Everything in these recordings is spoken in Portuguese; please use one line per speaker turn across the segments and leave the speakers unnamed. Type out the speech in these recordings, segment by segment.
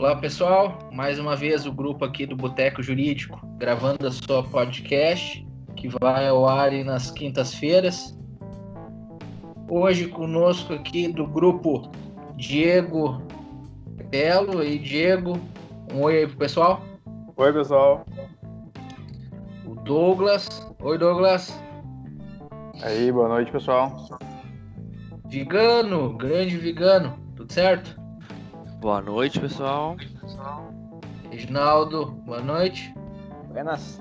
Olá pessoal, mais uma vez o grupo aqui do Boteco Jurídico gravando a sua podcast que vai ao ar nas quintas-feiras. Hoje conosco aqui do grupo Diego Belo e Diego. Um oi aí pro pessoal.
Oi pessoal.
O Douglas. Oi Douglas.
Aí, boa noite pessoal.
Vigano, grande Vigano, tudo certo?
Boa noite, pessoal.
Reginaldo, boa noite.
Buenas.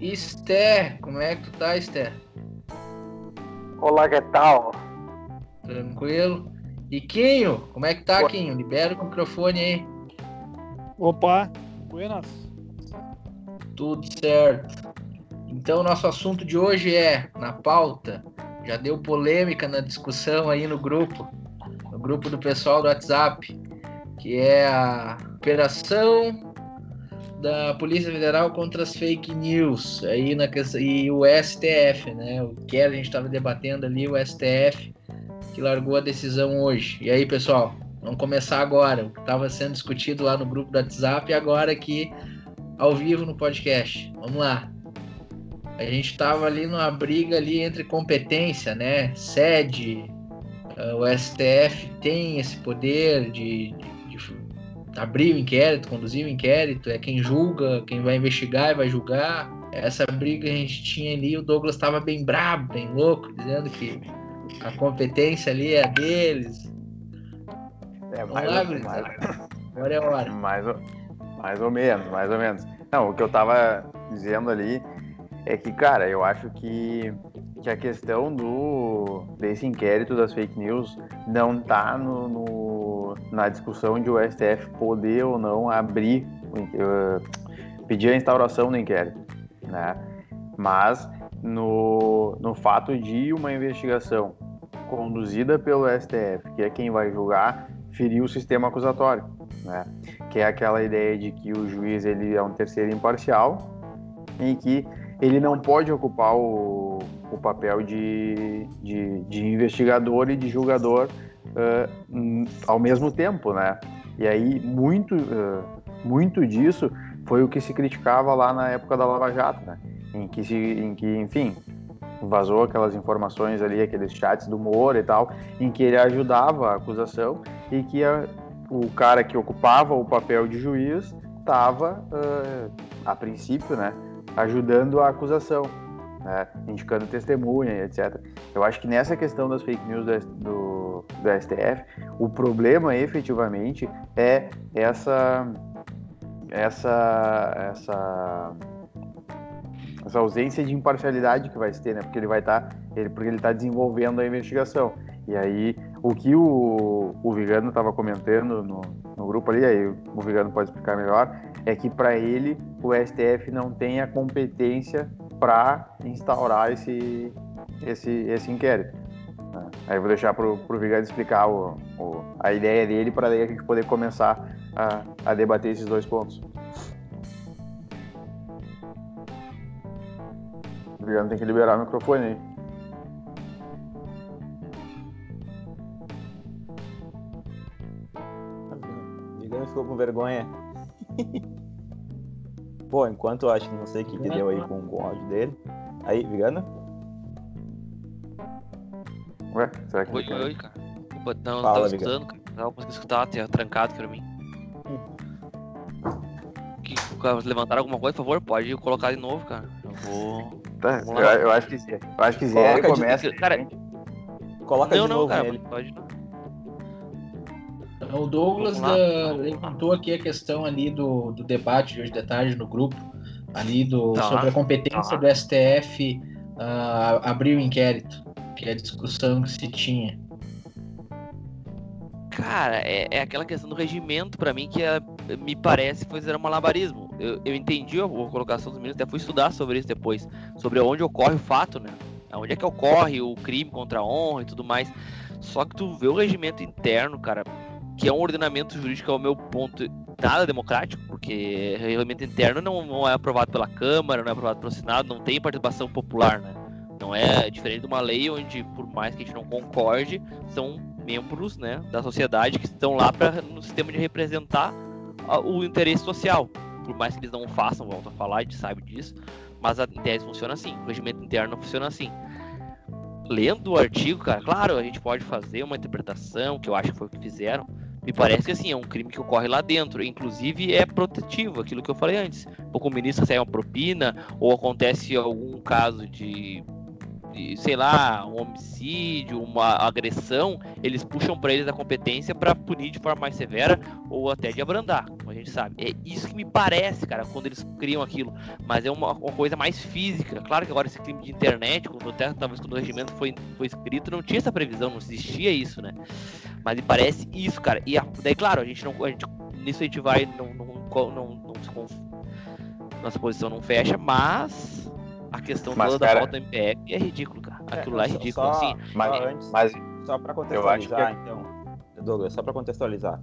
Esther, como é que tu tá, Esther?
Olá, que tal?
Tranquilo. E Quinho, como é que tá,
Boa.
Quinho? Libera o microfone aí.
Opa, buenas.
Tudo certo. Então, nosso assunto de hoje é, na pauta, já deu polêmica na discussão aí no grupo, no grupo do pessoal do WhatsApp, que é a operação da Polícia Federal contra as fake news aí na e o STF, né? O que a gente estava debatendo ali, o STF que largou a decisão hoje. E aí, pessoal, vamos começar agora. O que estava sendo discutido lá no grupo do WhatsApp e agora aqui ao vivo no podcast. Vamos lá. A gente estava ali numa briga ali entre competência, né? Sede, uh, o STF tem esse poder de, de, de, abrir o inquérito, conduzir o inquérito, é quem julga, quem vai investigar e vai julgar. Essa briga a gente tinha ali, o Douglas estava bem brabo, bem louco, dizendo que a competência ali é deles.
É,
Vamos
mais,
lá,
ou, mais,
Agora é a hora.
mais, ou, mais ou menos, mais ou menos. Não, o que eu tava dizendo ali é que, cara, eu acho que, que a questão do desse inquérito das fake news não tá no, no na discussão de o STF poder ou não abrir, uh, pedir a instauração do inquérito, né? Mas no, no fato de uma investigação conduzida pelo STF, que é quem vai julgar, ferir o sistema acusatório, né? Que é aquela ideia de que o juiz ele é um terceiro imparcial, em que ele não pode ocupar o, o papel de, de, de, investigador e de julgador uh, ao mesmo tempo, né? E aí muito, uh, muito disso foi o que se criticava lá na época da Lava Jato, né? Em que, se, em que enfim, vazou aquelas informações ali, aqueles chats do Moro e tal, em que ele ajudava a acusação e que a, o cara que ocupava o papel de juiz estava, uh, a princípio, né, ajudando a acusação, né, indicando testemunha, etc. Eu acho que nessa questão das fake news do, do, do STF, o problema efetivamente é essa essa essa essa ausência de imparcialidade que vai ter, né? Porque ele vai estar, tá, ele, porque ele está desenvolvendo a investigação. E aí, o que o, o Vigano estava comentando no, no grupo ali, aí o Vigano pode explicar melhor, é que para ele o STF não tem a competência para instaurar esse, esse, esse inquérito. Né? Aí vou deixar para o Vigano explicar o, o, a ideia dele para a gente poder começar a, a debater esses dois pontos. O Vigano tem que liberar o microfone aí.
O Vigano ficou com vergonha. Pô, enquanto eu acho que não sei o que, que deu aí com, com o áudio dele. Aí, Vigano?
Ué, será que
Oi, oi, cara. Opa, não, não
Fala,
tava
Vigano.
escutando, cara. Não consegui escutar, tinha trancado pra mim. Que, cara, levantaram alguma coisa, por favor? Pode colocar de novo, cara. Eu vou.
Tá, eu, eu acho que sim. Eu acho que Zé
Coloca de-
começa.
Cara,
Coloca
não,
de
não,
novo
cara.
nele.
Pode não.
Então, O Douglas da- levantou aqui a questão ali do, do debate de hoje de tarde no grupo, ali do,
Tá.
sobre a competência
Tá.
do STF ah, abrir o inquérito, que é a discussão que se tinha.
Cara, é, é aquela questão do regimento pra mim que é- me parece fazer um malabarismo. Eu, eu entendi a, a colocação dos meninos, até fui estudar sobre isso depois, sobre onde ocorre o fato, né? Onde é que ocorre o crime contra a honra e tudo mais. Só que tu vê o regimento interno, cara, que é um ordenamento jurídico, ao meu ponto, nada democrático, porque regimento interno não, não é aprovado pela Câmara, não é aprovado pelo Senado, não tem participação popular, né? Não é diferente de uma lei onde, por mais que a gente não concorde, são membros né, da sociedade que estão lá pra, no sistema de representar o interesse social. Por mais que eles não façam, volto a falar, a gente sabe disso, mas a tese funciona assim, o regimento interno funciona assim. Lendo o artigo, cara, claro, a gente pode fazer uma interpretação, que eu acho que foi o que fizeram, me parece que assim, é um crime que ocorre lá dentro. Inclusive é protetivo, aquilo que eu falei antes. Ou com o ministro recebe uma propina, ou acontece algum caso de de, sei lá, um homicídio, uma agressão, eles puxam para eles a competência para punir de forma mais severa ou até de abrandar, como a gente sabe. É isso que me parece, cara, quando eles criam aquilo. Mas é uma, uma coisa mais física. Claro que agora esse crime de internet, quando até, talvez quando o regimento foi, foi escrito, não tinha essa previsão, não existia isso, né? Mas me parece isso, cara. E a, daí, claro, a gente não. A gente, nisso a gente vai. Não, não, não, não, não nossa posição não fecha, mas a questão
Mas,
toda
cara-
da falta do MPF é ridículo, cara.
É,
Aquilo lá é ridículo,
só-
assim.
Mas,
Só antes-
mas
Só para
Eu acho
contextualizar,
que
então, Douglas, só para contextualizar.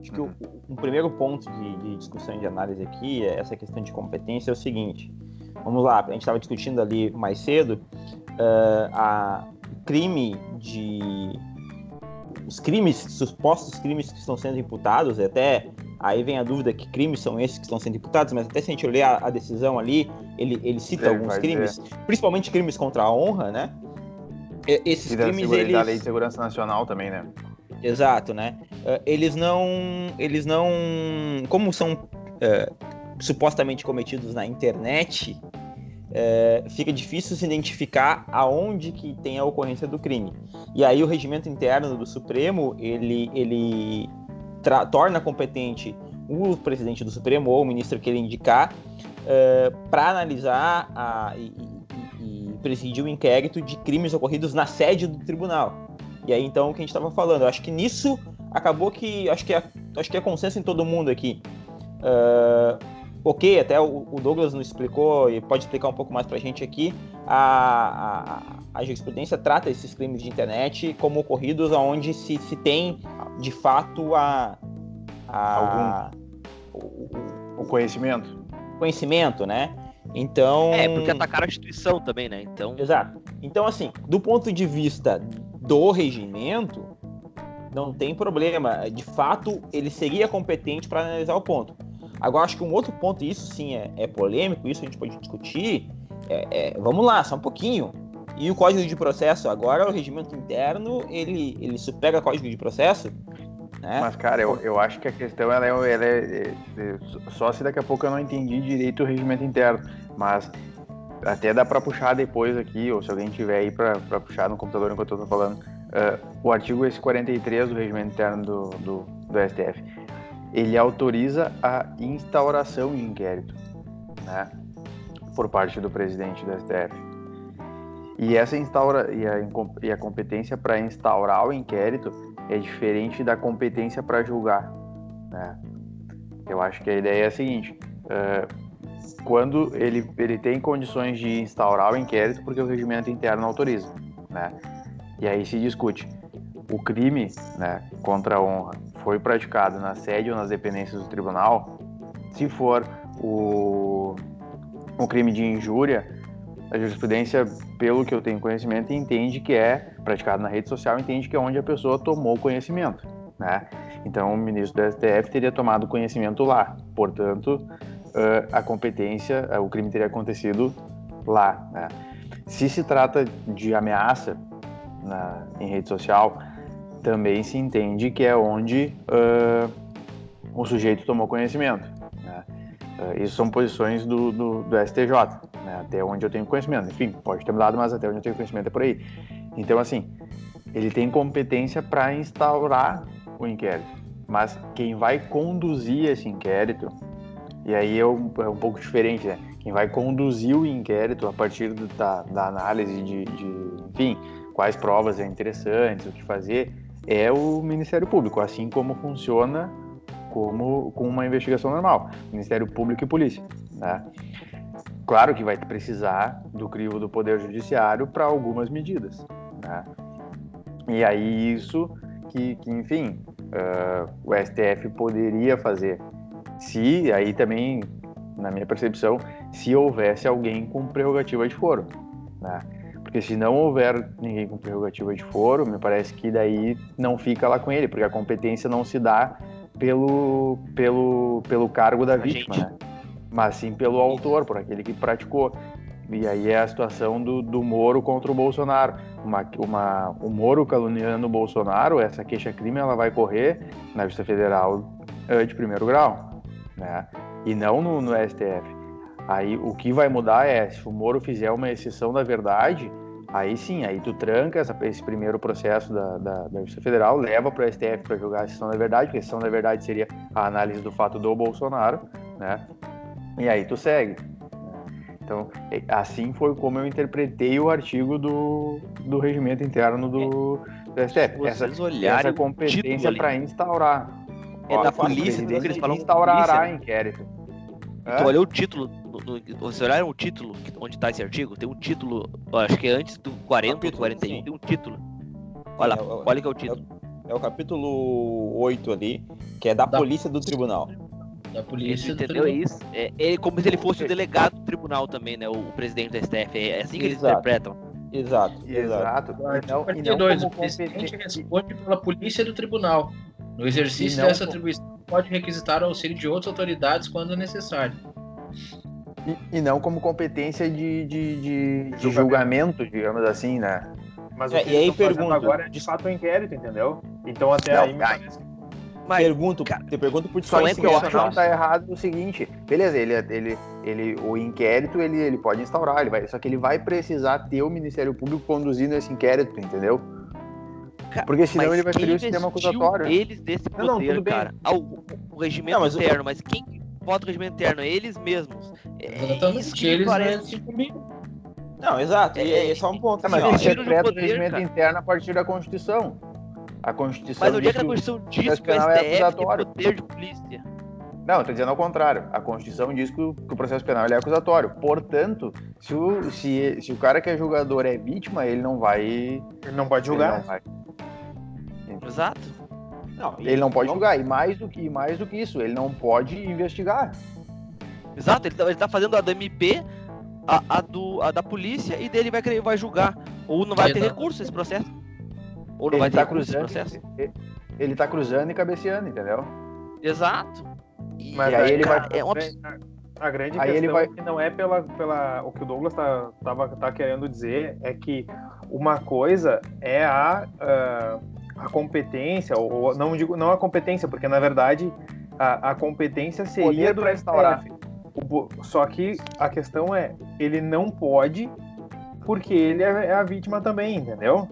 Acho que o,
Uhum.
um primeiro ponto de, de discussão e de análise aqui, é essa questão de competência, é o seguinte. Vamos lá, a gente estava discutindo ali mais cedo eh, a o crime de os crimes, supostos crimes que estão sendo imputados, até aí vem a dúvida que crimes são esses que estão sendo imputados, mas até se a gente olhar a decisão ali, ele, ele cita
Ele
alguns crimes, principalmente crimes contra a honra, né? E- Esses
e da,
crimes, eles...
da Lei de Segurança Nacional também, né?
Exato, né? Eh, Eles não. Eles não. Como são eh, supostamente cometidos na internet, eh, fica difícil se identificar aonde que tem a ocorrência do crime. E aí o regimento interno do Supremo, ele, ele torna competente o presidente do Supremo ou o ministro que ele indicar para analisar a, e, e- e presidir o inquérito de crimes ocorridos na sede do tribunal. E aí, então, o que a gente estava falando, eu acho que nisso acabou que. Acho que é, acho que é consenso em todo mundo aqui. Ah, ok, até o, o Douglas nos explicou e pode explicar um pouco mais pra gente aqui. A, a, a jurisprudência trata esses crimes de internet como ocorridos onde se, se tem de fato a. a o- o-
O conhecimento.
conhecimento, né? Então.
É, porque atacaram a instituição também, né? Então,
Exato. Então, assim, do ponto de vista do regimento, não tem problema. De fato, ele seria competente para analisar o ponto. Agora, acho que um outro ponto, isso sim é, é polêmico, isso a gente pode discutir. é- é, vamos lá, só um pouquinho. E o código de processo? Agora, o regimento interno, ele, ele supera o código de processo? Né?
Mas, cara, eu, eu acho que a questão ela é, ela é- é- é- Só se daqui a pouco eu não entendi direito o regimento interno. Mas até dá pra puxar depois aqui, ou se alguém tiver aí pra puxar no computador enquanto eu tô falando. ah, o artigo esse 43 do regimento interno do, do, do STF. Ele autoriza a instauração de inquérito, né? Por parte do presidente do STF. E essa instaura e a, e a competência para instaurar o inquérito é diferente da competência para julgar. Né? Eu acho que a ideia é a seguinte: eh, quando ele, ele tem condições de instaurar o inquérito, porque o regimento interno autoriza. Né? E aí se discute: o crime né, contra a honra foi praticado na sede ou nas dependências do tribunal? Se for o, o crime de injúria, a jurisprudência, pelo que eu tenho conhecimento, entende que é praticado na rede social, entende que é onde a pessoa tomou conhecimento, né? Então, o ministro do STF teria tomado conhecimento lá. Portanto, a competência, o crime teria acontecido lá, né? Se se trata de ameaça na, em rede social, também se entende que é onde eh, o sujeito tomou conhecimento. Né? Eh, isso são posições do, do, do STJ, né? até onde eu tenho conhecimento. Enfim, pode ter mudado, mas até onde eu tenho conhecimento é por aí. Então, assim, ele tem competência para instaurar o inquérito, mas quem vai conduzir esse inquérito, e aí é um, é um pouco diferente, né? Quem vai conduzir o inquérito a partir da, da análise de, de, enfim, quais provas é interessantes, o que fazer, é o Ministério Público, assim como funciona como com uma investigação normal, Ministério Público e Polícia, né? Claro que vai precisar do crivo do Poder Judiciário para algumas medidas, né? E aí isso que, que enfim, ah, o STF poderia fazer, se aí também, na minha percepção, se houvesse alguém com prerrogativa de foro, né? Porque se não houver ninguém com prerrogativa de foro, me parece que daí não fica lá com ele, porque a competência não se dá pelo, pelo, pelo cargo da vítima, né? mas sim pelo autor, por aquele que praticou. E aí é a situação do, do Moro contra o Bolsonaro. Uma, uma, o Moro caluniando o Bolsonaro, essa queixa-crime ela vai correr na Justiça Federal eh, de primeiro grau, né? E não no, no STF. Aí o que vai mudar é se o Moro fizer uma exceção da verdade, aí sim, aí tu tranca essa, esse primeiro processo da, da, da Justiça Federal, leva para o STF para julgar a exceção da verdade, porque a exceção da verdade seria a análise do fato do Bolsonaro, né? E aí tu segue. Então, assim foi como eu interpretei o artigo do, do regimento interno do, do STF. Essa, essa competência para instaurar.
É Ó, da polícia,
que eles falam instaurará polícia, inquérito.
Então, olha o título. No, no, você olhar o título, onde está esse artigo, tem um título, acho que é antes do 40 capítulo, 41, sim. tem um título. Olha, é, olha que é o título.
É o, é o capítulo 8 ali, que é da, da polícia do tribunal
da polícia.
entendeu isso? É, é como se ele fosse o delegado do tribunal também, né? O, o presidente do STF. É assim que eles interpretam.
Exato.
Exato.
Então, 42, o presidente responde pela polícia do tribunal. No exercício dessa atribuição, pode requisitar o auxílio de outras autoridades quando necessário.
E, e não como competência de, de, de, de julgamento, digamos assim, né?
Mas o é, que e aí pergunta agora é de fato o um inquérito, entendeu? Então até não, aí me parece
mas, pergunto, cara, te pergunto por
só isso que eu acho que tá errado é o seguinte, beleza, ele, ele, ele, o inquérito ele, ele pode instaurar, ele vai, só que ele vai precisar ter o Ministério Público conduzindo esse inquérito, entendeu? Porque senão ele vai ter o sistema acusatório.
Eles desse poder, não, não, cara. Ah, o, o, regimento não, interno, mas quem vota o regimento interno? Eles mesmos.
É, Exatamente, que eles parece...
Não, exato. É, e, é só um ponto.
É, mas assim, ele decreta o regimento cara. interno a partir da Constituição. A Constituição.
Mas onde é que a Constituição diz que o STF é tem poder de polícia?
Não, estou dizendo ao contrário. A Constituição diz que o, que o processo penal é acusatório. Portanto, se o, se, se o cara que é julgador é vítima, ele não vai.
Ele não pode julgar. Não vai...
Exato.
Não, ele não pode não... julgar. E mais do que, mais do que isso, ele não pode investigar.
Exato, ele está ele tá fazendo a da MP, a, a, do, a da polícia, e dele vai, vai julgar. Ou não vai ter recurso esse processo.
Ou não ele vai ter tá cruzando, processo? Ele tá cruzando e cabeceando, entendeu?
Exato.
E, Mas aí, aí ele cara, vai. É uma...
A grande aí questão ele vai... é que não é pela, pela. O que o Douglas tá, tava, tá querendo dizer é que uma coisa é a, uh, a competência, ou não digo não a competência, porque na verdade a, a competência seria do restaurar. Só que a questão é, ele não pode porque ele é, é a vítima também, entendeu?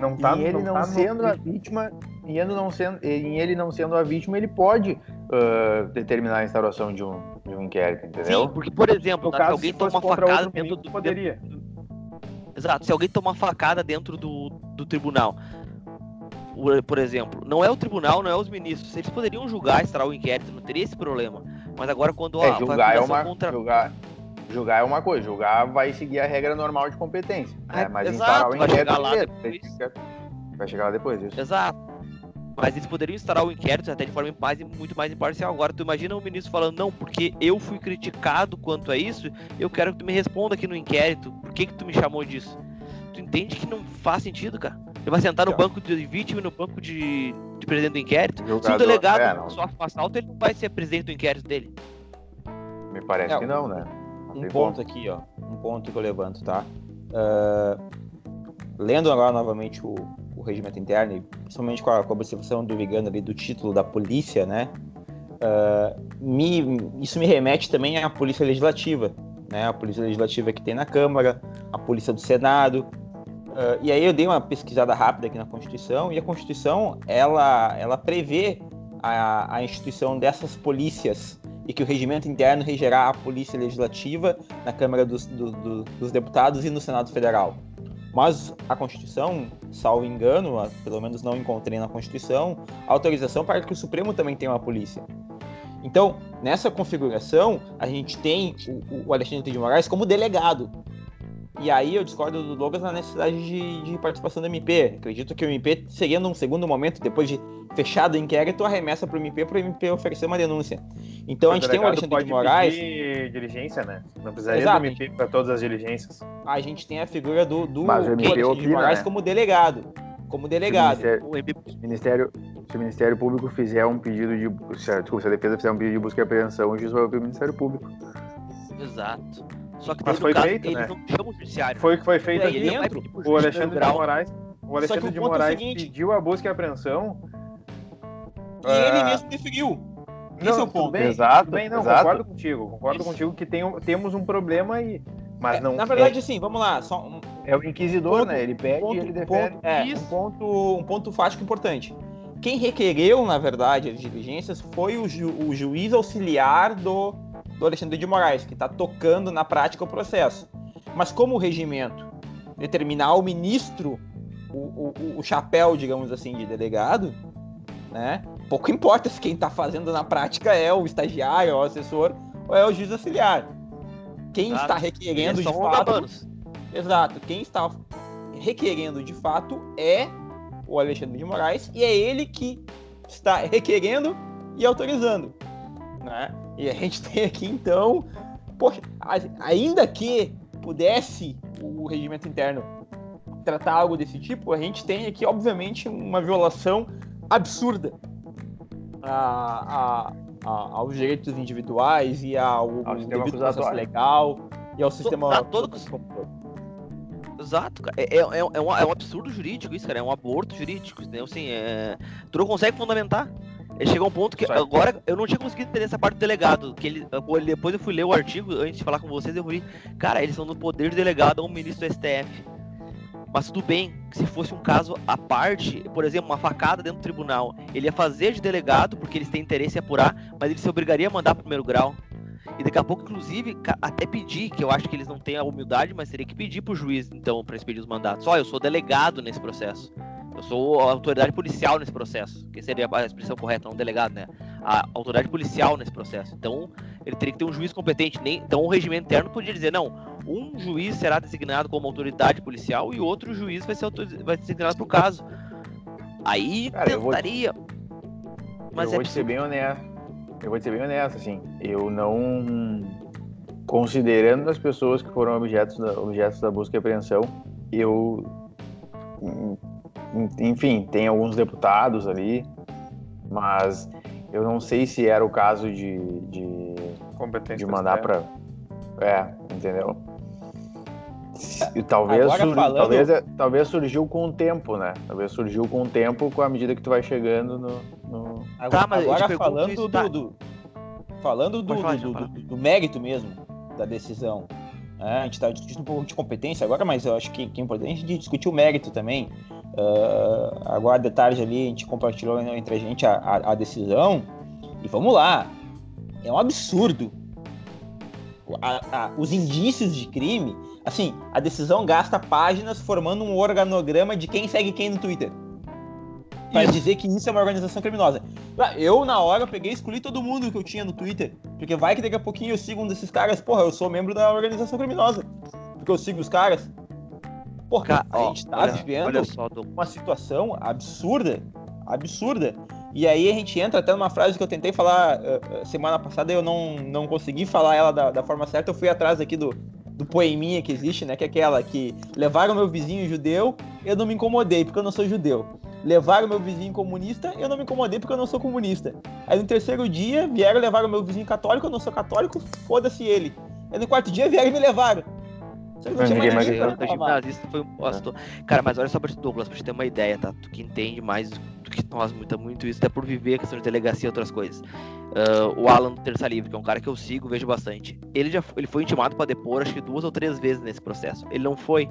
Não tá, e ele não, não tá sendo no... a vítima, e ele não sendo, em ele não sendo a vítima, ele pode uh, determinar a instauração de um, de um inquérito, entendeu?
Sim, porque, por exemplo, tá, se alguém toma uma facada dentro do.
Poderia.
Exato, se alguém toma uma facada dentro do, do tribunal, por exemplo, não é o tribunal, não é os ministros. Eles poderiam julgar, instaurar o inquérito, não teria esse problema. Mas agora quando
é, a julgar é uma contra... julgar, julgar é uma coisa, julgar vai seguir a regra normal de competência. Né? Mas
Exato,
instaurar o
inquérito vai chegar lá depois.
Vai chegar lá depois, isso.
Exato. Mas eles poderiam instaurar o inquérito até de forma mais, muito mais imparcial. Agora, tu imagina o ministro falando, não, porque eu fui criticado quanto a isso, eu quero que tu me responda aqui no inquérito. Por que, que tu me chamou disso? Tu entende que não faz sentido, cara? Ele vai sentar no banco de vítima e no banco de, de presidente do inquérito. Jogador, Se o delegado é, não. falta, ele não vai ser presidente do inquérito dele.
Me parece é, que não, né?
um ponto aqui, ó. Um ponto que eu levanto, tá? Uh, lendo agora novamente o, o regimento interno, e principalmente com a, com a observação do Vigano ali do título da polícia, né? Uh, me, isso me remete também à polícia legislativa, né? A polícia legislativa que tem na Câmara, a polícia do Senado. Uh, e aí eu dei uma pesquisada rápida aqui na Constituição e a Constituição ela, ela prevê a, a instituição dessas polícias e que o regimento interno regerá a Polícia Legislativa na Câmara dos, do, do, dos Deputados e no Senado Federal. Mas a Constituição, salvo engano, pelo menos não encontrei na Constituição, autorização para que o Supremo também tenha uma polícia. Então, nessa configuração, a gente tem o, o Alexandre de Moraes como delegado. E aí eu discordo do Douglas na necessidade de, de, participação do MP. Acredito que o MP seria num segundo momento, depois de fechado o inquérito, arremessa para o MP para o MP oferecer uma denúncia. Então a gente tem o Alexandre de Moraes.
diligência, né? Não precisaria Exato. do MP para todas as diligências.
A gente tem a figura do, do Mas o MP Alexandre de Moraes né? como delegado. Como delegado.
Se o Ministério, se o Ministério Público fizer um pedido de. Se a, desculpa, se a defesa fizer um pedido de busca e apreensão, o juiz vai ouvir o Ministério Público.
Exato. Só que
Mas foi caso, feito, né? não judiciário. Foi o que foi feito aqui dentro. O Alexandre de Moraes, o Alexandre de Moraes é o seguinte, pediu a busca e apreensão.
E uh... ele mesmo deferiu.
Esse não, é o ponto. Bem, exato, bem, não, exato. concordo contigo. Concordo Isso. contigo que tem, temos um problema aí. Mas é, não.
Na verdade, é... sim, vamos lá. Só um...
É o inquisidor, ponto, né? Ele pede ponto, e ele defende.
Ponto, é, um ponto, um ponto fático importante. Quem requereu, na verdade, as diligências foi o, ju, o juiz auxiliar do, do Alexandre de Moraes, que está tocando na prática o processo. Mas como o regimento determinar ao ministro o, o, o chapéu, digamos assim, de delegado, né? Pouco importa se quem está fazendo na prática é o estagiário, o assessor ou é o juiz auxiliar. Quem Exato. está requerendo de fato. Exato. Quem está requerendo de fato é o Alexandre de Moraes e é ele que está requerendo e autorizando. Né? E a gente tem aqui então, poxa, ainda que pudesse o regimento interno tratar algo desse tipo, a gente tem aqui, obviamente, uma violação absurda a, a, a, aos direitos individuais e ao, ao devido processo legal e ao sistema.
Tá todo... Exato, cara. É, é, é, é, um, é um absurdo jurídico isso, cara. É um aborto jurídico. Entendeu? Assim, é... Tu não consegue fundamentar. Ele chegou a um ponto que agora eu não tinha conseguido entender essa parte do delegado. Que ele, depois eu fui ler o artigo antes de falar com vocês, eu falei, cara, eles são no poder de delegado a um ministro do STF. Mas tudo bem, se fosse um caso à parte, por exemplo, uma facada dentro do tribunal, ele ia fazer de delegado, porque eles têm interesse em apurar, mas ele se obrigaria a mandar para primeiro grau. E daqui a pouco, inclusive, até pedir, que eu acho que eles não têm a humildade, mas teria que pedir pro juiz, então, para expedir os mandatos. Ó, eu sou delegado nesse processo. Eu sou a autoridade policial nesse processo. Que seria a expressão correta, não delegado, né? A autoridade policial nesse processo. Então, ele teria que ter um juiz competente. Nem, então, o regimento interno podia dizer, não, um juiz será designado como autoridade policial e outro juiz vai ser, vai ser designado para o caso. Aí Cara, tentaria.
Eu vou, Mas eu é vou ser bem honesto. Eu vou ser bem honesto, assim. Eu não. Considerando as pessoas que foram objetos da, objetos da busca e apreensão, eu. Enfim, tem alguns deputados ali, mas eu não sei se era o caso de, de, de mandar para. É, entendeu? E talvez, sur... falando... talvez, é, talvez surgiu com o tempo, né? Talvez surgiu com o tempo, com a medida que tu vai chegando no. no...
Agora, tá, mas agora falando do, tá. do, Falando do, falar, do, do, do, mérito mesmo da decisão. Né? A gente está discutindo um pouco de competência agora, mas eu acho que, que é importante a gente discutir o mérito também. Uh, agora de tarde ali a gente compartilhou entre a gente a, a, a decisão. E vamos lá. É um absurdo. A, os indícios de crime Assim, a decisão gasta páginas formando um organograma de quem segue quem no Twitter. Pra isso. dizer que isso é uma organização criminosa. Eu, na hora, peguei e escolhi todo mundo que eu tinha no Twitter. Porque vai que daqui a pouquinho eu sigo um desses caras. Porra, eu sou membro da organização criminosa. Porque eu sigo os caras. Porra, a gente tá olha, vivendo olha só, uma situação absurda. Absurda. E aí a gente entra até numa frase que eu tentei falar uh, semana passada e eu não, não consegui falar ela da, da forma certa. Eu fui atrás aqui do, do poeminha que existe, né? Que é aquela que levaram meu vizinho judeu, eu não me incomodei porque eu não sou judeu. Levaram meu vizinho comunista, eu não me incomodei porque eu não sou comunista. Aí no terceiro dia vieram levar o meu vizinho católico, eu não sou católico, foda-se ele. Aí no quarto dia vieram e me levaram.
Ninguém mais gimnasista foi um pastor. Cara, mas olha só pra Douglas, pra você ter uma ideia, tá? Tu que entende mais do que nós muito, muito isso, até por viver a questão de delegacia e outras coisas. Uh, o Alan do Terça Livre, que é um cara que eu sigo, vejo bastante. Ele já ele foi intimado para depor, acho que duas ou três vezes nesse processo. Ele não foi.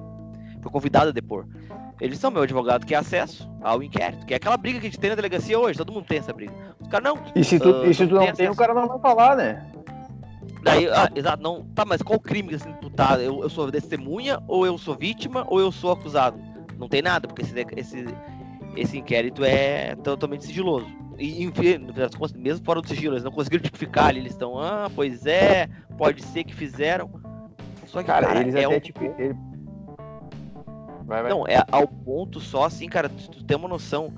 Foi convidado a depor. Eles são meu advogado que é acesso ao inquérito, que é aquela briga que a gente tem na delegacia hoje, todo mundo tem essa briga. Os caras não.
E se tu, uh, e se tu não, tem, tem o cara não vai falar, né?
Daí, ah, exato, não. Tá, mas qual crime assim, tu tá? Eu, eu sou testemunha, ou eu sou vítima, ou eu sou acusado? Não tem nada, porque esse, esse, esse inquérito é totalmente sigiloso. E, enfim, mesmo fora do sigilo, eles não conseguiram tipificar ali, eles estão, ah, pois é, pode ser que fizeram.
Só que, cara, cara eles é até um... tipo, Vai, vai.
Não, é ao ponto só, assim, cara, tu, tu tem uma noção.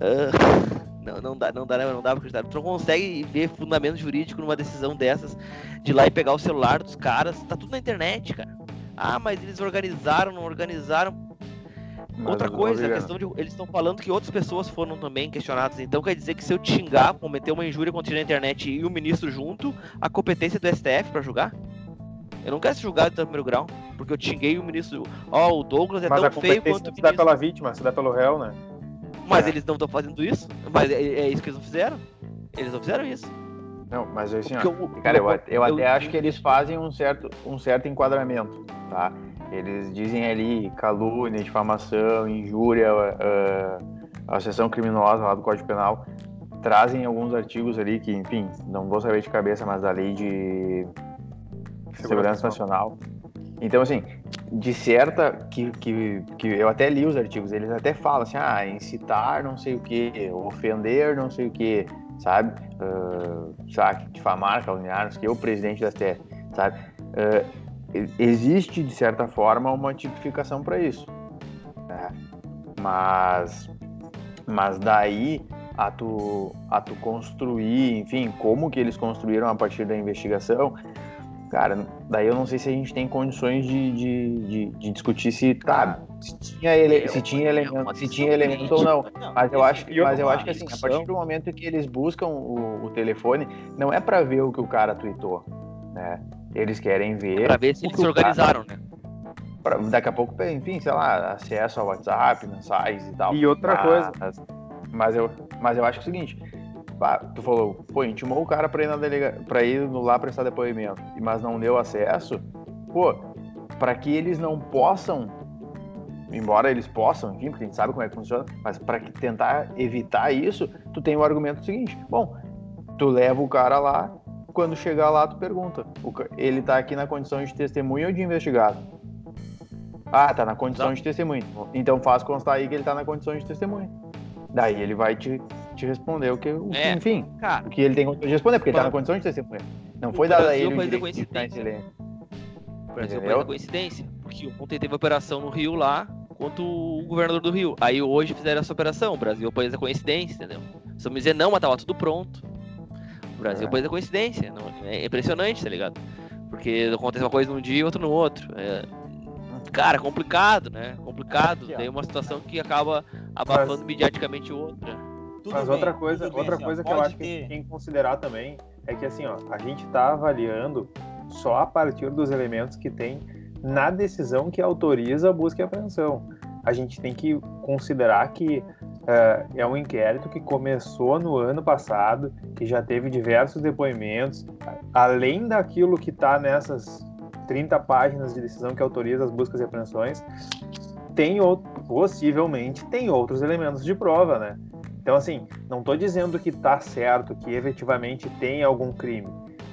Ah, não, não dá, não dá, não dá pra acreditar. Tu não consegue ver fundamento jurídico numa decisão dessas, de ir lá e pegar o celular dos caras, tá tudo na internet, cara. Ah, mas eles organizaram, não organizaram.
Mas
Outra coisa, a
ligado.
questão de. Eles estão falando que outras pessoas foram também questionadas. Então quer dizer que se eu te xingar, cometer uma injúria contra na internet e o ministro junto, a competência do STF pra julgar? Eu não quero ser julgado em primeiro grau, porque eu xinguei o ministro. Ó, o Douglas é
Mas a
tão feio
competência
quanto o
se dá pela vítima, se dá pelo réu, né?
Mas
É.
eles não estão fazendo isso? Mas é, é isso que eles não fizeram? Eles não fizeram isso.
Não, mas assim, ó,
eu-
Cara, eu,
eu-
eu até
eu-
acho que eles fazem um certo, um certo enquadramento, tá? Eles dizem ali calúnia, difamação, injúria, ah, associação criminosa lá do Código Penal, trazem alguns artigos ali que, enfim, não vou saber de cabeça, mas da lei de segurança nacional. Então, assim, disserta que, que, que eu até li os artigos, eles até falam assim, ah, incitar não sei o que, ofender não sei o que, sabe? Ah, sabe, difamar, caluniar, não sei o que, o presidente da STF, sabe? Ah, e- existe, de certa forma, uma tipificação para isso, né? Mas, mas daí a tu, a tu construir, enfim, como que eles construíram a partir da investigação, cara, daí eu não sei se a gente tem condições de, de, de, de discutir se tá, se tinha, ele, se tinha elemento, se tinha elemento ou não. Mas eu acho, mas eu acho que assim, a partir do momento que eles buscam o, o telefone, não é para ver o que o cara tweetou, né? Eles querem ver
Pra ver se eles se
o cara-
organizaram, né?
pra- daqui a pouco, enfim, sei lá, acesso ao WhatsApp, mensagens e tal.
E outra coisa.
Mas, mas eu, mas eu acho que é o seguinte, pá, tu falou, pô, intimou o cara pra ir na delega, para ir lá prestar depoimento, mas não deu acesso, pô, para que eles não possam, embora eles possam, enfim, porque a gente sabe como é que funciona, mas para tentar evitar isso, tu tem o argumento seguinte, bom, tu leva o cara lá, quando chegar lá tu pergunta, ele tá aqui na condição de testemunha ou de investigado? Ah, tá na condição
Não.
de testemunha. Então faz constar aí que ele tá na condição de testemunha. Daí ele vai te, te responder o que, o
É.
enfim,
Cara,
o que ele tem condição de responder, porque ele tá na condição de testemunha. Não foi dado a ele o
faz
direito de
coincidência.
silêncio.
o Brasil
Entendeu?
faz a coincidência. Porque ontem teve operação no Rio lá, quanto o governador do Rio. Aí hoje fizeram essa operação. O Brasil pôs a coincidência, entendeu? Se eu me dizer não, mas tava tudo pronto. O Brasil
É.
pôs a coincidência. Não, é impressionante, tá ligado? Porque acontece uma coisa num dia e outra no outro. É, Cara, complicado, né? Complicado. Tem uma situação que acaba abafando mediaticamente outra.
Tudo
Mas
bem,
outra coisa,
tudo bem,
outra
assim,
coisa que eu acho que
ter-
tem que considerar também é que assim, ó, a gente está avaliando só a partir dos elementos que tem na decisão que autoriza a busca e apreensão. A gente tem que considerar que eh, é um inquérito que começou no ano passado, que já teve diversos depoimentos, além daquilo que está nessas 30 páginas de decisão que autoriza as buscas e apreensões, tem outro, possivelmente tem outros elementos de prova, né? Então, assim, não estou dizendo que está certo, que efetivamente tem algum crime,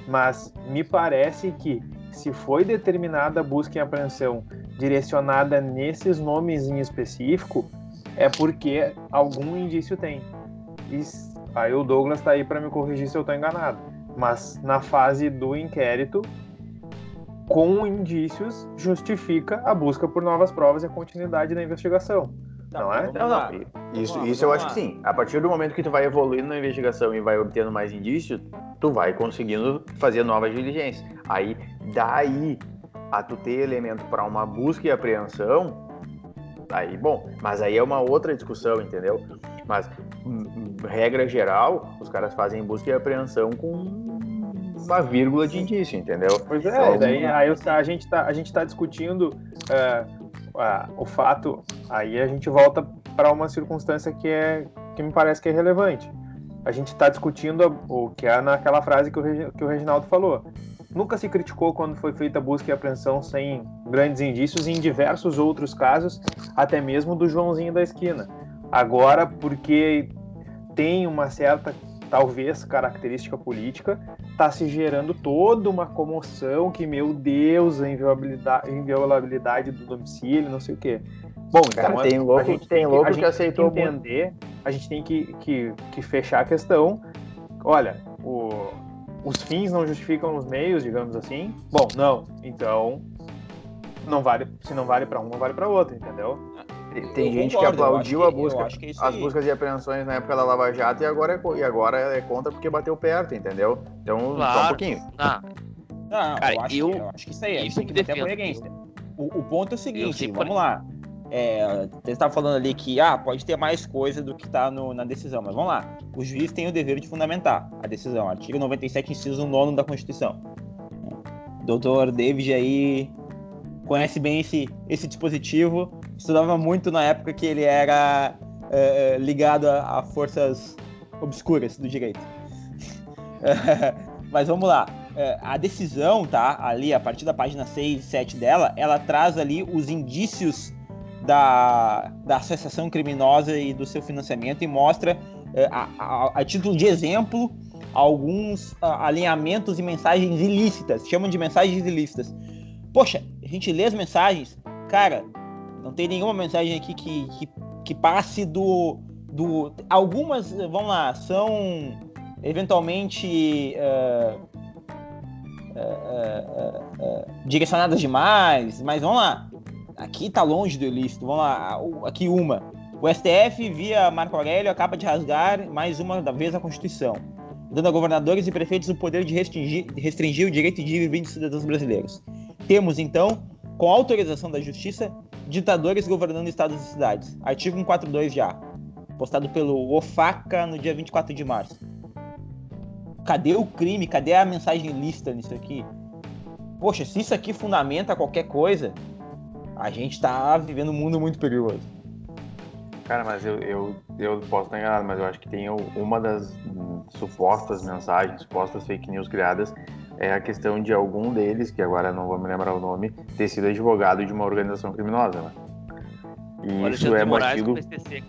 mas me parece que se foi determinada a busca e apreensão direcionada nesses nomes em específico, é porque algum indício tem. E aí o Douglas está aí para me corrigir se eu estou enganado. Mas na fase do inquérito, com indícios, justifica a busca por novas provas e a continuidade da investigação.
Tá,
não é?
vamos
Não,
lá.
não. Isso,
Vamos lá,
isso eu
vamos
acho
lá.
que sim. A partir do momento que tu vai evoluindo na investigação e vai obtendo mais indícios, tu vai conseguindo fazer novas diligências. Aí, daí, a tu ter elemento para uma busca e apreensão, aí, bom, mas aí é uma outra discussão, entendeu? Mas, hum, hum, regra geral, os caras fazem busca e apreensão com uma vírgula de indício, entendeu?
Pois é,
Então,
daí aí a gente tá, a gente tá discutindo é, a- o fato, aí a gente volta para uma circunstância que é que me parece que é relevante. A gente está discutindo o que é naquela frase que o, que o Reginaldo falou. Nunca se criticou quando foi feita busca e apreensão sem grandes indícios, em diversos outros casos, até mesmo do Joãozinho da esquina. Agora, porque tem uma certa, talvez, característica política, está se gerando toda uma comoção que, meu Deus, a inviolabilidade, inviolabilidade do domicílio, não sei o quê. Bom,
Cara,
então
tem
a
louco,
gente
tem
que-
louco
a
que
gente
aceitou
tem que entender, a gente tem que, que, que fechar a questão. Olha, o- os fins não justificam os meios, digamos assim. Bom, não. Então, não vale, se não vale para um, não vale para outro, entendeu?
Tem eu gente concordo, que aplaudiu que, a busca, que é as buscas e apreensões na época da Lava Jato e agora é, e agora é contra porque bateu perto, entendeu? Então, claro. só um pouquinho.
Ah. Não, Cara, eu, acho eu, que, eu acho que isso aí é isso tem que defendo. O, o ponto é o seguinte, vamos lá. É, você estava falando ali que ah, pode ter mais coisa do que está na decisão, mas vamos lá. O juiz tem o dever de fundamentar a decisão. Artigo 97, inciso 9 da Constituição. Doutor David aí conhece bem esse, esse dispositivo. Estudava muito na época que ele era é, ligado a, a, forças obscuras do direito. mas vamos lá. É, a decisão, tá? Ali, a partir da página 6 e 7 dela, ela traz ali os indícios da, da associação criminosa e do seu financiamento e mostra, a, a, a, título de exemplo, alguns alinhamentos e mensagens ilícitas, chamam de mensagens ilícitas. Poxa, a gente lê as mensagens, cara, não tem nenhuma mensagem aqui que, que, que passe do, do. Algumas, vamos lá, são eventualmente. Uh, uh, uh, direcionadas demais, mas vamos lá. Aqui tá longe do ilícito. Vamos lá, aqui uma. O STF, via Marco Aurélio, acaba de rasgar mais uma vez a Constituição, dando a governadores e prefeitos o poder de restringir, restringir o direito de vir de cidadãos brasileiros. Temos, então, com autorização da Justiça, ditadores governando estados e cidades. Artigo 142 já, postado pelo OFACA no dia 24 de março. Cadê o crime? Cadê a mensagem lista nisso aqui? Poxa, se isso aqui fundamenta qualquer coisa, a gente tá vivendo um mundo muito perigoso.
Cara, mas eu, eu, eu posso estar enganado, mas eu acho que tem uma das supostas mensagens, supostas fake news criadas, é a questão de algum deles, que agora não vou me lembrar o nome, ter sido advogado de uma organização criminosa, né? E isso é batido. PCC,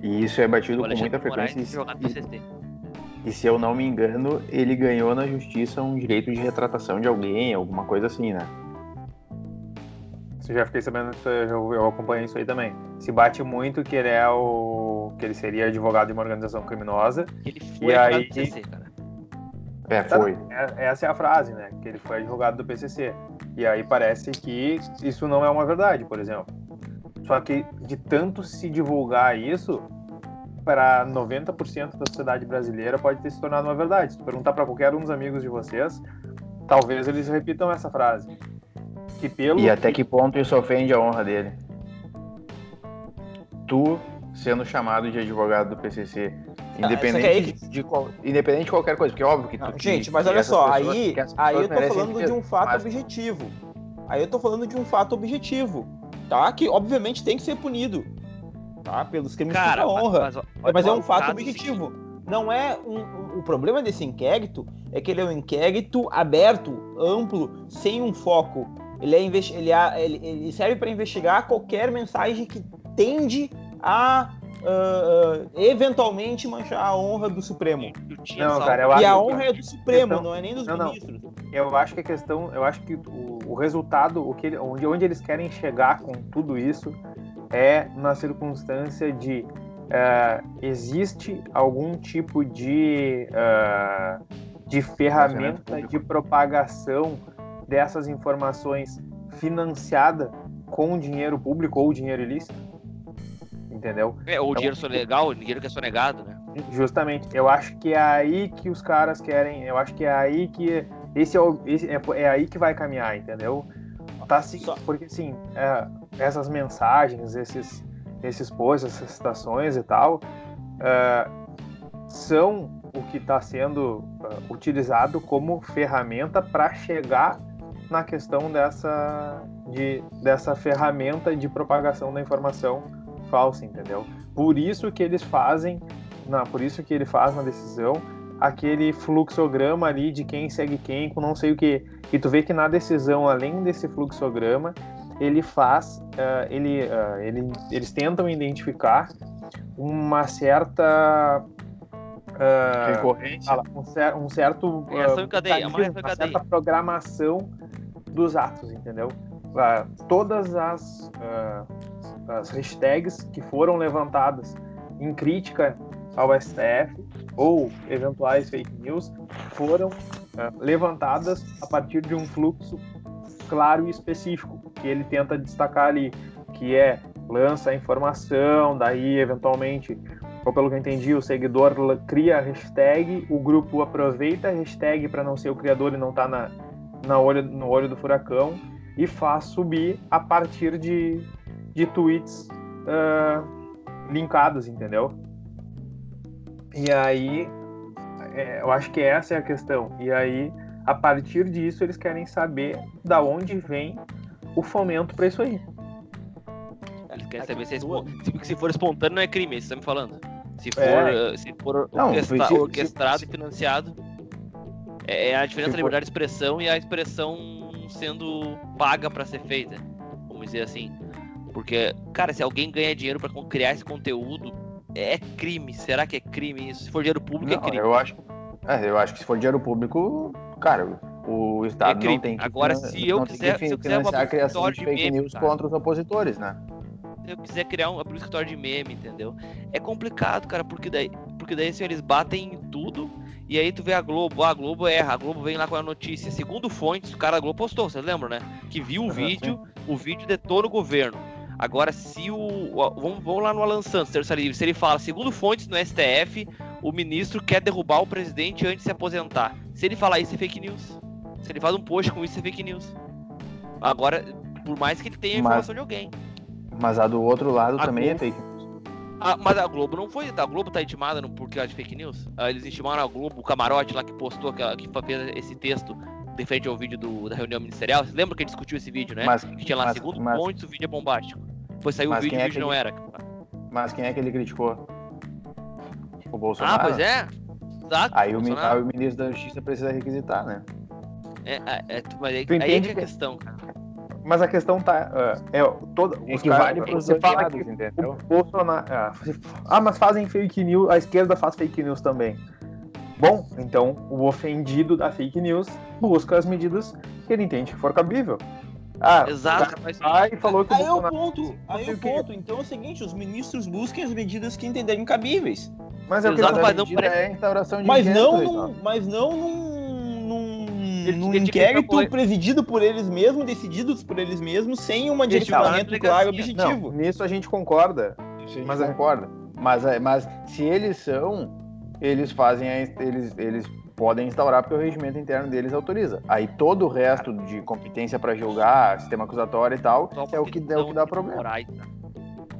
e isso é batido com muita frequência. E, e se eu não me engano, ele ganhou na justiça um direito de retratação de alguém, alguma coisa assim, né?
já fiquei sabendo, eu, acompanhei isso aí também. Se bate muito que ele é o. que ele seria advogado de uma organização criminosa.
Ele foi e aí... PCC, cara.
É, foi.
É, essa é a frase, né? Que ele foi advogado do PCC. E aí parece que isso não é uma verdade, por exemplo. Só que de tanto se divulgar isso, para 90% da sociedade brasileira pode ter se tornado uma verdade. Se perguntar para qualquer um dos amigos de vocês, talvez eles repitam essa frase.
Que pelo e até que ponto isso ofende a honra dele? Tu sendo chamado de advogado do PCC, independente, ah, de, de, independente de qualquer coisa, porque é óbvio que tu. Não,
gente, mas olha só, pessoas, aí, aí eu tô falando de um fato mas... objetivo. Aí eu tô falando de um fato objetivo, tá? Que obviamente tem que ser punido, tá? Pelos crimes Cara, contra a honra. Mas, mas, mas é um fato objetivo. Não é um, o problema desse inquérito é que ele é um inquérito aberto, amplo, sem um foco ele, é ele, é, ele, ele serve para investigar qualquer mensagem que tende a uh, uh, eventualmente manchar a honra do Supremo.
Não, cara, eu
e
acho
a honra que... é do Supremo, questão... não é nem dos não, ministros.
Não. Eu acho que a questão, eu acho que o, o resultado, o que, onde, onde eles querem chegar com tudo isso é na circunstância de uh, existe algum tipo de, de ferramenta de propagação dessas informações financiada com dinheiro público ou dinheiro ilícito. Entendeu?
É, ou então, dinheiro legal, dinheiro que é sonegado, né?
Justamente. Eu acho que é aí que os caras querem. Eu acho que é aí que. Esse é, o, esse é, é aí que vai caminhar, entendeu? Tá assim, porque assim, é, essas mensagens, esses, esses posts, essas citações e tal, é, são o que está sendo uh, utilizado como ferramenta para chegar na questão dessa, de, dessa ferramenta de propagação da informação falsa, entendeu? Por isso que eles fazem, não, por isso que ele faz na decisão aquele fluxograma ali de quem segue quem com não sei o que. E tu vê que na decisão, além desse fluxograma, ele faz, uh, ele, uh, ele, eles tentam identificar uma certa uh, um, cer um, certo
reação em cadeia, uma, uma
certa programação dos atos, entendeu? Uh, todas as, uh, as hashtags que foram levantadas em crítica ao STF ou eventuais fake news foram uh, levantadas a partir de um fluxo claro e específico. que ele tenta destacar ali, que é lança a informação, daí eventualmente, ou pelo que eu entendi, o seguidor cria a hashtag, o grupo aproveita a hashtag para não ser o criador e não estar tá na, na olho, no olho do furacão e faz subir a partir de, de tweets uh, linkados, entendeu? E aí, é, eu acho que essa é a questão. E aí, a partir disso, eles querem saber da onde vem o fomento para isso aí.
Eles querem saber se, é se, se for espontâneo não é crime, você está me falando. Se for, é. se for não, orquestra, se, orquestrado se, e financiado, é, é a diferença da liberdade de expressão e a expressão sendo paga para ser feita. Vamos dizer assim. Porque, cara, se alguém ganha dinheiro para criar esse conteúdo, é crime. Será que é crime isso? Se for dinheiro público, é não, é crime.
Eu acho, é, eu acho que se for dinheiro público, cara, o Estado é não tem que
Agora, se eu quiser, se eu quiser
a criação de fake meme, news contra os opositores, né?
Se eu quiser criar um, abrir um escritório de meme, entendeu? É complicado, cara, porque daí, porque daí assim, eles batem em tudo e aí tu vê a Globo, ah, a Globo erra, a Globo vem lá com a notícia. Segundo fontes, o cara da Globo postou, vocês lembram, né? Que viu o uhum, vídeo, sim. o vídeo detona o governo. Agora, se o. Vamos, vamos lá no Alan Santos, terça livre. Se ele fala, segundo fontes no STF, o ministro quer derrubar o presidente antes de se aposentar. Se ele falar isso, é fake news. Se ele faz um post com isso, é fake news. Agora, por mais que ele tenha informação mas, de alguém.
Mas a do outro lado a também é Globo, é fake news.
A, mas a Globo não foi. A Globo tá intimada por causa de fake news? Ah, eles intimaram a Globo, o camarote lá que postou, que, que fez esse texto de frente ao vídeo do, da reunião ministerial. Você lembra que ele discutiu esse vídeo, né? Mas, que tinha lá, mas, segundo mas, pontos, o vídeo é bombástico. Depois saiu o vídeo e o vídeo é não era.
Mas quem é que ele criticou? O Bolsonaro?
Ah, pois é. Exato.
Aí o, aí o, ministro da Justiça precisa requisitar, né?
É, é, é mas aí, aí é que é a questão, cara.
Mas a questão tá. Uh, é, toda,
é que vale para os dois lados, entendeu?
O Bolsonaro. Ah, mas fazem fake news, a esquerda faz fake news também. Bom, então o ofendido da fake news busca as medidas que ele entende que for cabível.
Ah, Exato. Mas...
Aí falou que aí é o ponto. Aí é o ponto. Então é o seguinte, os ministros busquem as medidas que entenderem cabíveis.
Mas é o que Exato, mas não é a instauração de
mas não, num, mas não num, num, num inquérito presidido por eles mesmos, decididos por eles mesmos, sem um direcionamento claro objetivo.
Não, nisso a gente concorda.
Sim, mas concorda. Mas, é, mas se eles são, eles fazem a, eles, eles podem instaurar porque o regimento interno deles autoriza. Aí todo o resto de competência para julgar, sistema acusatório e tal, é o que, é o que dá problema.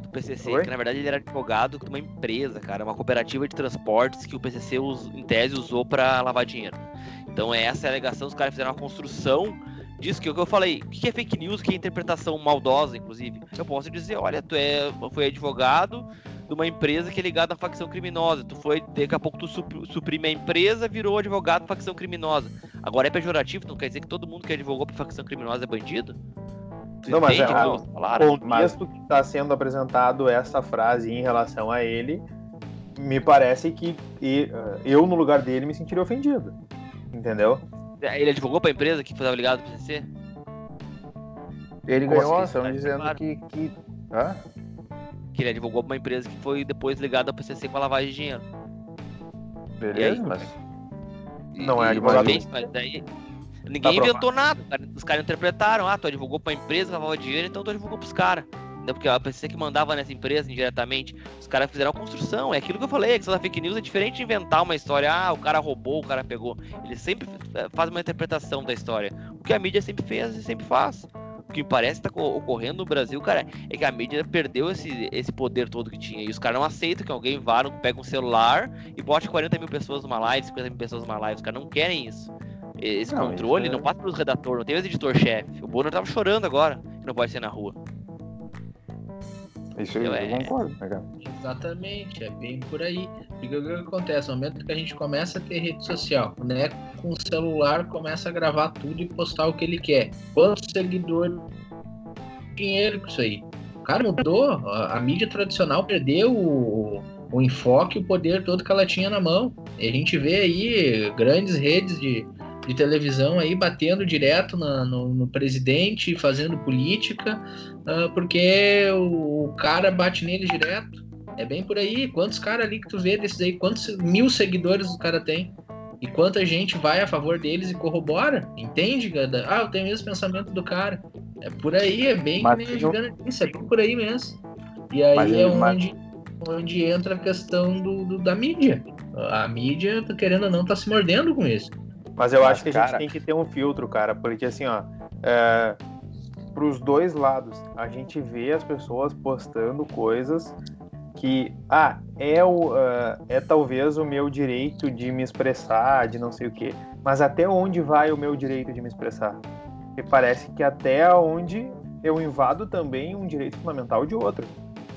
Do PCC, Oi? que na verdade ele era advogado de uma empresa, cara, uma cooperativa de transportes que o PCC, em tese, usou para lavar dinheiro. Então essa é a alegação, os caras fizeram uma construção disso que é o que eu falei. O que é fake news? O que é interpretação maldosa, inclusive? Eu posso dizer, olha, tu é, foi advogado, de uma empresa que é ligada à facção criminosa. Tu foi, daqui a pouco tu suprime a empresa, virou advogado da facção criminosa. Agora é pejorativo, não quer dizer que todo mundo que advogou pra facção criminosa é bandido?
Tu não, mas é, o contexto que está sendo apresentado essa frase em relação a ele, me parece que eu, no lugar dele, me sentiria ofendido. Entendeu?
Ele advogou pra empresa que foi ligado pro PCC?
Ele ganhou a ação dizendo claro. que. que... Hã?
Que ele advogou pra uma empresa que foi depois ligada ao PCC com a lavagem de dinheiro.
Beleza, aí, mas.
não é advogado.
Mas daí, ninguém tá inventou nada. Os caras interpretaram, ah, tu advogou pra empresa que lavava dinheiro, então tu advogou pros caras. Porque a PCC que mandava nessa empresa indiretamente, os caras fizeram a construção. É aquilo que eu falei, a questão da fake news é diferente de inventar uma história, ah, o cara roubou, o cara pegou. Ele sempre eh, faz uma interpretação da história. O que a mídia sempre fez e sempre faz. O que me parece que tá ocorrendo no Brasil, cara, é que a mídia perdeu esse, esse poder todo que tinha. E os caras não aceitam que alguém vá, pega um celular e bote 40 mil pessoas numa live, 50 mil pessoas numa live. Os caras não querem isso. Esse não, controle é... não passa pelos redatores, não tem mais editor-chefe. O Bonner tava chorando agora que não pode ser na rua.
Isso eu, eu é... concordo, né, cara?
Exatamente, é bem por aí. Porque o que acontece? No momento que a gente começa a ter rede social, né? Com o celular começa a gravar tudo e postar o que ele quer. Quantos seguidores? Dinheiro com isso aí. O cara mudou, a, a mídia tradicional perdeu o, o enfoque, o poder todo que ela tinha na mão. E a gente vê aí grandes redes de, de televisão aí batendo direto na, no, no, presidente, fazendo política, uh, porque o, o, cara bate nele direto. É bem por aí. Quantos caras ali que tu vê desses aí? Quantos mil seguidores o cara tem? E quanta gente vai a favor deles e corrobora? Entende, Gada? Ah, eu tenho o mesmo pensamento do cara. É por aí, é bem
Mas
que nem
eu-
é bem por aí mesmo. E aí
Mas
é
mas-
onde, onde entra a questão do, do- da mídia. A mídia, querendo ou não, tá se mordendo com isso.
Mas eu acho que a gente
cara-
tem que ter um filtro, cara, porque assim, ó, é, pros dois lados, a gente vê as pessoas postando coisas que, ah, é, o, ah, é talvez o meu direito de me expressar, de não sei o quê, mas até onde vai o meu direito de me expressar? E parece que até onde eu invado também um direito fundamental de outro,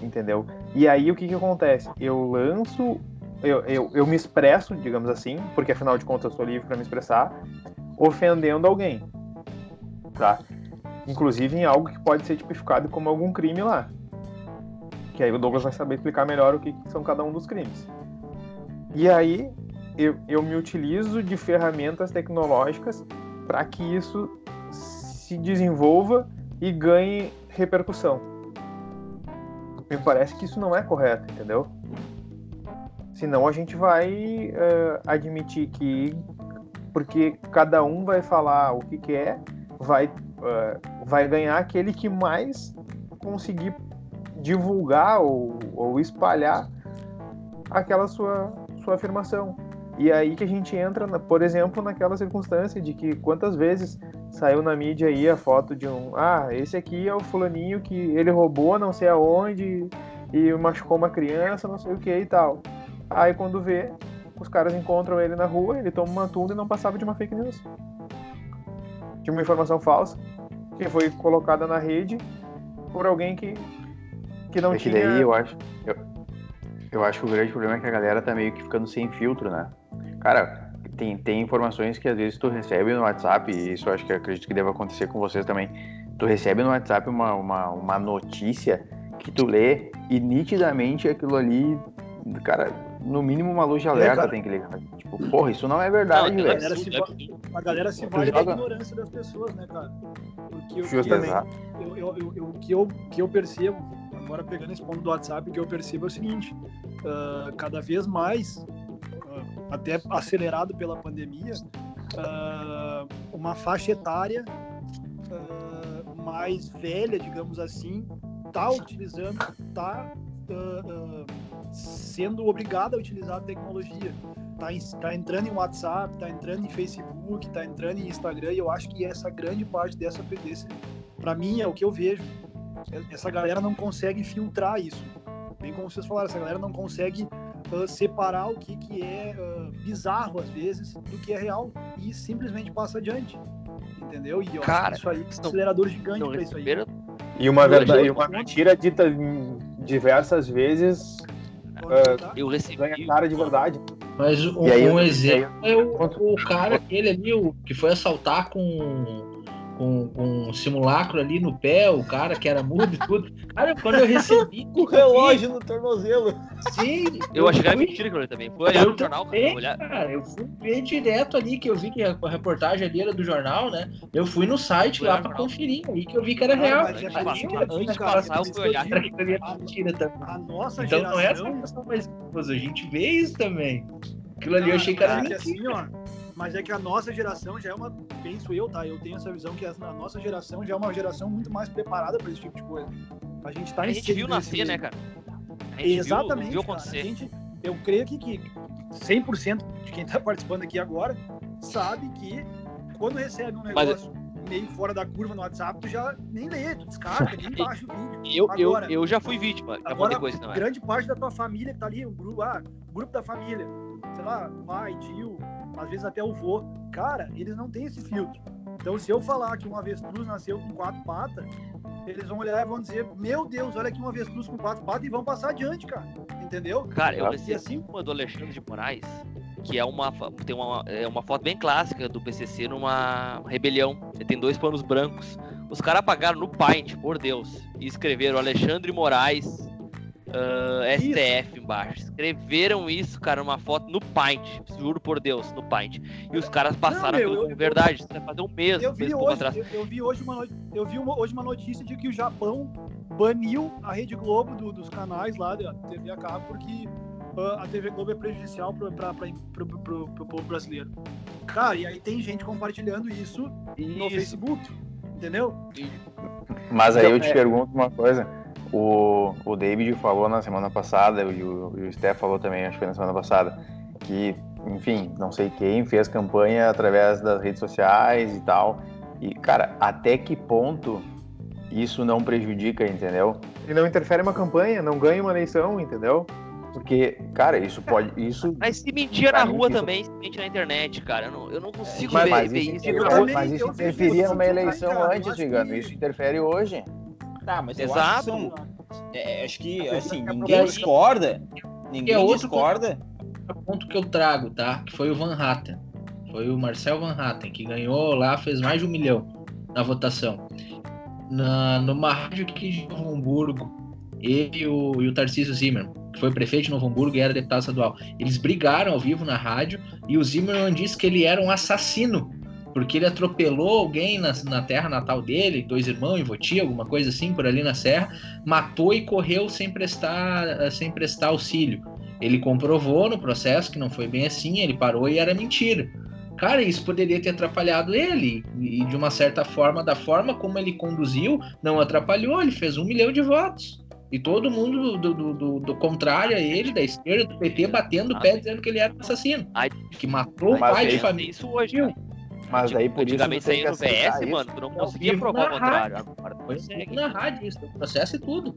entendeu? E aí o que que acontece? Eu lanço eu, eu, eu me expresso, digamos assim, porque afinal de contas eu sou livre para me expressar, ofendendo alguém, tá? Inclusive em algo que pode ser tipificado como algum crime lá. Que aí o Douglas vai saber explicar melhor o que, que são cada um dos crimes. E aí eu, eu me utilizo de ferramentas tecnológicas para que isso se desenvolva e ganhe repercussão. Me parece que isso não é correto, entendeu? Senão a gente vai eh, admitir que porque cada um vai falar o que quer, vai, eh, vai ganhar aquele que mais conseguir divulgar ou, ou espalhar aquela sua, sua afirmação. E aí que a gente entra, por exemplo, naquela circunstância de que quantas vezes saiu na mídia aí a foto de um, ah, esse aqui é o fulaninho que ele roubou não sei aonde e machucou uma criança, não sei o que e tal. Aí quando vê, os caras encontram ele na rua, ele toma uma tunda e não passava de uma fake news. De uma informação falsa que foi colocada na rede por alguém que, que não
é que
tinha.
daí eu acho. Eu, eu acho que o grande problema é que a galera tá meio que ficando sem filtro, né? Cara, tem, tem informações que às vezes tu recebe no WhatsApp, e isso eu acho que acredito que deve acontecer com vocês também. Tu recebe no WhatsApp uma, uma, uma notícia que tu lê e nitidamente aquilo ali, cara, no mínimo uma luz de alerta
cara.
tem que ligar. Tipo, porra, isso não é verdade,
Não,
A
velho.
galera se,
é
a galera se vale da ignorância das pessoas, né, cara? Porque o que, eu, eu, eu, que eu, que eu percebo, agora pegando esse ponto do WhatsApp, o que eu percebo é o seguinte: ah, cada vez mais, ah, até acelerado pela pandemia, ah, uma faixa etária mais velha, digamos assim, tá utilizando, tá sendo obrigada a utilizar a tecnologia. Tá, em- tá entrando em WhatsApp, tá entrando em Facebook, tá entrando em Instagram, e eu acho que essa grande parte dessa desse, para mim é o que eu vejo. Essa galera não consegue filtrar isso. Bem como vocês falaram, essa galera não consegue ah, separar o que, que é ah, bizarro às vezes do que é real e simplesmente passa adiante. Entendeu? E eu acho
Cara,
que isso aí é um
não-
acelerador gigante para isso aí.
E uma, verdade, uma mentira dita diversas vezes
Tá-
Eu recebi.
ganha cara de verdade.
Mas um,
aí,
um exemplo é o, o cara aquele ali, o que foi assaltar com, com, com um simulacro ali no pé, o cara que era mudo e tudo. Cara, quando eu recebi.
Com o relógio no tornozelo.
Sim,
Eu achei que era
fui-
mentira aquilo ali também. Foi olhar
Eu
no jornal, cara.
também,
Olhar...
cara, eu fui ver direto ali, que eu vi que a reportagem ali era do jornal, né? Eu fui no site
Foi
lá pra
jornal.
conferir, aí que eu vi que era
Ah,
real.
é
eu vi
antes de
cara,
passar, eu fui olhar.
digo,
que aquilo ali era mentira também.
a nossa
Então não é essa
geração.
questão mais a gente vê isso também. Aquilo ali eu
Cara,
achei que era
é
mentira.
assim, ó, mas é que a nossa geração já é uma, penso eu, tá? Eu tenho essa visão que a nossa geração já é uma geração muito mais preparada para esse tipo de coisa. A gente tá
A gente viu nascer, né, cara? A gente
Exatamente.
Viu, viu acontecer.
Gente, eu creio que, que 100% de quem tá participando aqui agora sabe que quando recebe um
Mas-
negócio meio fora da curva no WhatsApp, tu já nem lê, tu descarta, nem baixa o vídeo.
Eu, eu,
Agora-
eu já fui vítima. Já
Agora,
coisa, é?
grande parte da tua família que tá ali, o grupo, ah, grupo da família, sei lá, pai, tio, às vezes até o vô, cara, eles não têm esse filtro. Então, se eu falar que um avestruz nasceu com quatro patas, eles vão olhar e vão dizer: Meu Deus, olha aqui um avestruz com quatro patas e vão passar adiante, cara. Entendeu?
Cara, eu recebi
assim-
uma do Alexandre de Moraes, que é uma, tem uma, é uma foto bem clássica do PCC numa rebelião. Ele tem dois panos brancos. Os caras apagaram no Paint, por Deus, e escreveram Alexandre Moraes ah, STF embaixo. Escreveram isso, cara, numa foto no Paint, juro por Deus, no Paint. E os caras passaram
meu,
pelo
eu-
verdade. Isso vai fazer um mês,
Eu vi, hoje, eu, eu vi hoje uma no- eu vi uma- hoje uma notícia de que o Japão baniu a Rede Globo do- dos canais lá da TV a cabo porque ah, a TV Globo é prejudicial para o povo brasileiro. Cara, e aí tem gente compartilhando isso no
Isso.
Facebook, entendeu?
Mas aí
Então,
eu te
é-
pergunto uma coisa. O, o David falou na semana passada, e o, e o Steph falou também, acho que foi na semana passada, que, enfim, não sei quem fez campanha através das redes sociais e tal. E, cara, até que ponto isso não prejudica, entendeu?
E não interfere uma campanha, não ganha uma eleição, entendeu?
Porque, cara, isso pode. Isso,
Mas se mentia na rua
isso-
também, se mente na internet, cara. Eu não, eu não consigo
mas,
ver,
mas
ver
isso,
isso.
eu
interfere-
também-
mas isso interferia
isso
numa eleição antes,
que-
Isso interfere hoje.
Tá, mas eu
Exato.
acho que são. é, acho que, assim,
é
ninguém discorda. Ninguém
outro
discorda.
ponto que eu trago, tá? Que foi o Van Hatten. Foi o Marcel Van Hatten, que ganhou lá, fez mais de um milhão na votação. Na, numa rádio aqui de Novo Hamburgo, ele e o, e o Tarcísio Zimmermann, que foi prefeito de Novo Hamburgo e era deputado estadual, eles brigaram ao vivo na rádio e o Zimmermann disse que ele era um assassino, porque ele atropelou alguém na, na terra natal dele, dois irmãos em Voti, alguma coisa assim, por ali na serra, matou e correu sem prestar, sem prestar auxílio. Ele comprovou no processo que não foi bem assim, ele parou e era mentira. Cara, isso poderia ter atrapalhado ele. E de uma certa forma, da forma como ele conduziu, não atrapalhou. Ele fez um milhão de votos. E todo mundo do, do, do, do contrário a ele, da esquerda, do PT, batendo o pé dizendo que ele era assassino. Que matou o pai de família.
Isso hoje, cara.
Mas daí por isso tu tem que
no VS, mano, tu não conseguia provar o contrário. Agora
Foi
consegue.
na rádio isso, processo e tudo.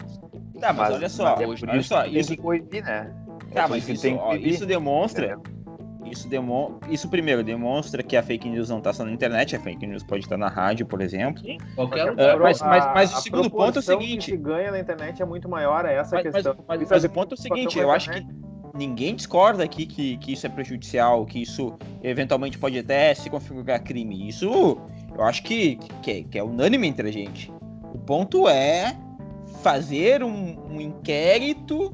Tá, mas, olha só.
mas é por
olha
isso
só, isso,
que coibir, né?
tá,
por
mas
isso tem
ó, isso demonstra. Isso, demo, isso primeiro demonstra que a fake news não está só na internet, a fake news pode estar na rádio, por exemplo.
Sim, qualquer
Porque
lugar.
É, mas- mas-
a-
mas o
a
segundo ponto é o seguinte-
que se ganha na internet é muito maior, é essa a
Mas, mas-
questão.
mas-
Isso
mas
é
o ponto é o seguinte, eu acho que. Ninguém discorda aqui que, que isso é prejudicial, que isso eventualmente pode até se configurar crime. Isso eu acho que, que, é, que é unânime entre a gente. O ponto é fazer um, um inquérito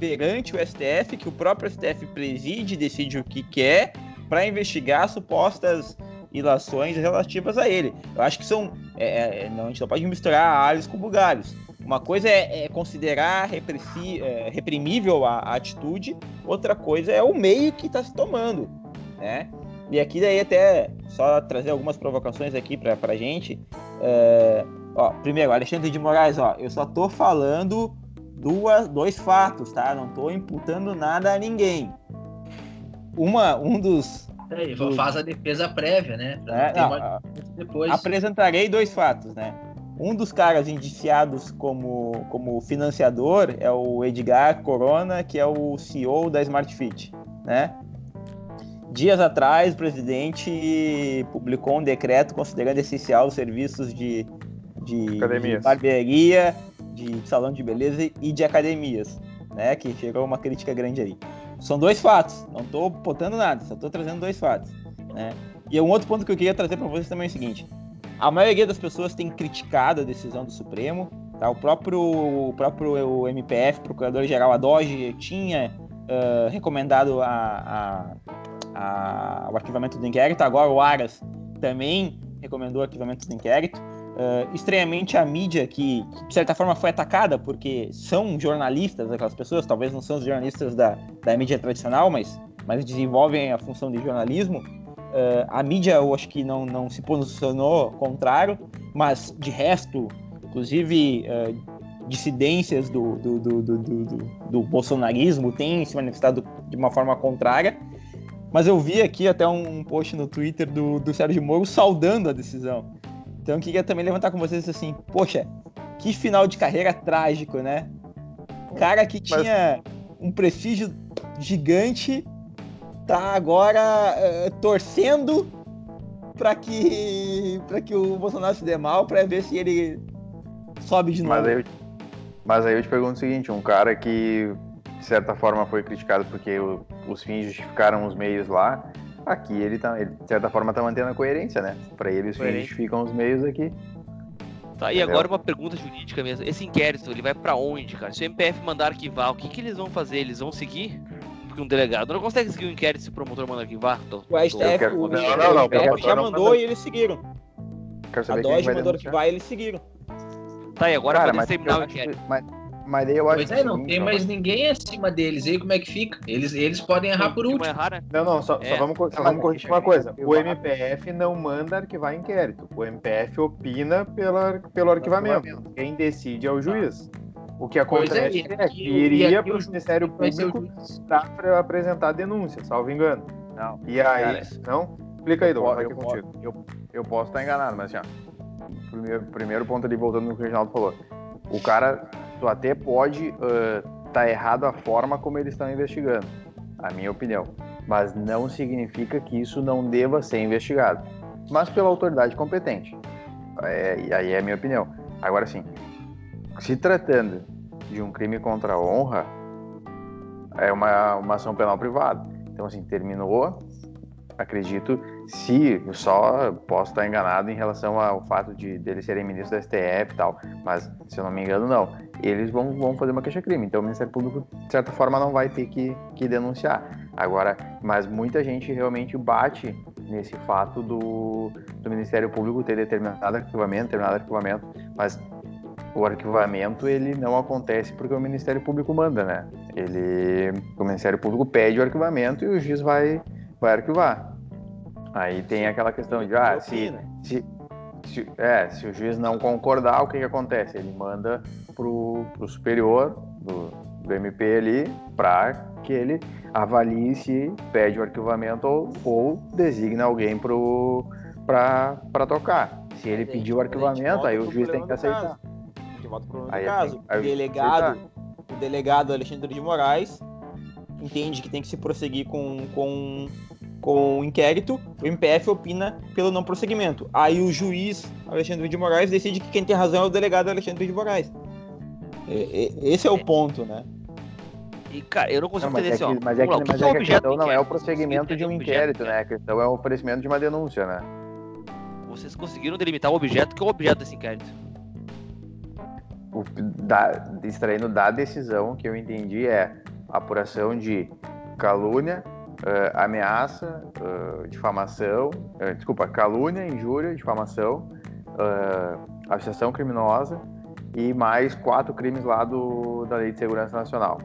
perante o STF, que o próprio STF preside e decide o que quer, para investigar supostas ilações relativas a ele. Eu acho que são. é, é, não, a gente não pode misturar alhos com bugalhos. Uma coisa é, é considerar repressi- é, reprimível a, a atitude, outra coisa é o meio que está se tomando, né? E aqui daí até só trazer algumas provocações aqui para pra gente. É, ó, primeiro, Alexandre de Moraes, ó, eu só tô falando duas, dois fatos, tá? Não tô imputando nada a ninguém. Uma, um dos.
É, faz a defesa prévia, né?
É,
não ter
não,
mais
a-
depois.
apresentarei dois fatos, né? Um dos caras indiciados como, como financiador é o Edgar Corona, que é o CEO da Smart Fit, né? Dias atrás, o presidente publicou um decreto considerando essencial os serviços de, de, de barbearia, de salão de beleza e de academias, né? Que gerou uma crítica grande aí. São dois fatos, não estou botando nada, só estou trazendo dois fatos, né? E um outro ponto que eu queria trazer para vocês também é o seguinte: a maioria das pessoas tem criticado a decisão do Supremo. Tá? O próprio, o próprio MPF, Procurador-Geral Adoge, tinha ah, recomendado a, a- a- o arquivamento do inquérito. Agora o Aras também recomendou o arquivamento do inquérito. Ah, estranhamente, a mídia, que, que, de certa forma foi atacada, porque são jornalistas, aquelas pessoas, talvez não são os jornalistas da, da mídia tradicional, mas, mas desenvolvem a função de jornalismo. Uh, a mídia, eu acho que não, não se posicionou contrário, mas de resto, inclusive uh, dissidências do, do, do, do, do, bolsonarismo têm se manifestado de uma forma contrária. Mas eu vi aqui até um post no Twitter do, do Sérgio Moro saudando a decisão. Então eu queria também levantar com vocês assim, poxa, que final de carreira trágico, né? Cara que tinha um prestígio gigante tá agora uh, torcendo para que para que o Bolsonaro se dê mal para ver se ele sobe de novo.
Mas aí, eu, mas aí eu te pergunto o seguinte, um cara que de certa forma foi criticado porque o, os fins justificaram os meios lá, aqui ele tá, ele, de certa forma tá mantendo a coerência, né? Para ele os fins justificam os meios aqui.
Tá, e
Entendeu?
agora uma pergunta jurídica mesmo. Esse inquérito, ele vai pra onde, cara? Se o MPF mandar arquivar, o que, que eles vão fazer? Eles vão seguir? Porque um delegado não consegue seguir o inquérito se o promotor manda arquivar. Tô-
O STF,
quero-
o,
Não,
o
não, não,
STF
promotor
já
não
mandou
manda.
e eles seguiram.
Quero
A
que
Dodge
vai
mandou
denunciar.
arquivar e eles seguiram.
Tá, e agora
Cara, mas,
terminar
eu
o
acho
inquérito.
que- mas, Mas daí eu acho
Pois é, não tem mais ninguém acima deles. E aí como é que fica? Eles, eles podem errar por
Último errar, né?
Não, não, só, só
É.
vamos, co- só
Não,
vamos
mas
corrigir
deixa
uma coisa. O MPF não manda arquivar inquérito. O MPF opina pela, pelo arquivamento. Quem decide é o juiz. O que
é,
acontece é,
aqui-
que iria para
o
Ministério Público para apresentar a denúncia, salvo engano.
Não.
E aí,
Cara,
não? Explica aí, vai
eu,
é
po-
contigo.
eu, eu posso estar enganado, mas assim, ó, primeiro, primeiro ponto ali, voltando no que o Reginaldo falou. O cara, tu até pode estar errado a forma como eles estão investigando, a minha opinião. Mas não significa que isso não deva ser investigado. Mas pela autoridade competente. É, e aí é a minha opinião. Agora sim, se tratando de um crime contra a honra, é uma, uma ação penal privada. Então, assim, terminou, acredito, se só posso estar enganado em relação ao fato de deles serem ministros da STF e tal, mas se eu não me engano, não. Eles vão, vão fazer uma queixa-crime, então o Ministério Público, de certa forma, não vai ter que, que denunciar. Agora, mas muita gente realmente bate nesse fato do, do Ministério Público ter determinado arquivamento, determinado arquivamento, mas o arquivamento ele não acontece porque o Ministério Público manda, né? Ele, o Ministério Público pede o arquivamento e o juiz vai, vai arquivar. Aí tem aquela questão de, ah, se, se, se, é, se o juiz não concordar, o que, que acontece? Ele manda pro, pro superior do, do MP ali para que ele avalie se pede o arquivamento ou, ou designa alguém para tocar. Se ele pedir o arquivamento, aí o juiz tem que aceitar.
A volta pro problema
Aí
do caso.
tenho-
o delegado, o delegado Alexandre de Moraes entende que tem que se prosseguir com, com, com o inquérito, o MPF opina pelo não prosseguimento. Aí o juiz Alexandre de Moraes decide que quem tem razão é o delegado Alexandre de Moraes. E- e- esse é o ponto, né?
E, cara, eu não
Não,
consigo
mas é
entender assim,
que,
ó.
mas é que,
lá, o
mas
que
é
é o
que a
objeto
questão não é o prosseguimento de um inquérito, né? A questão é o oferecimento de uma denúncia, né?
Vocês conseguiram delimitar o objeto, que é o objeto desse inquérito.
O, da, extraindo da decisão que eu entendi é apuração de calúnia, eh, ameaça, eh, difamação, eh, desculpa, calúnia, injúria, difamação, associação criminosa e mais quatro crimes lá do, da Lei de Segurança Nacional.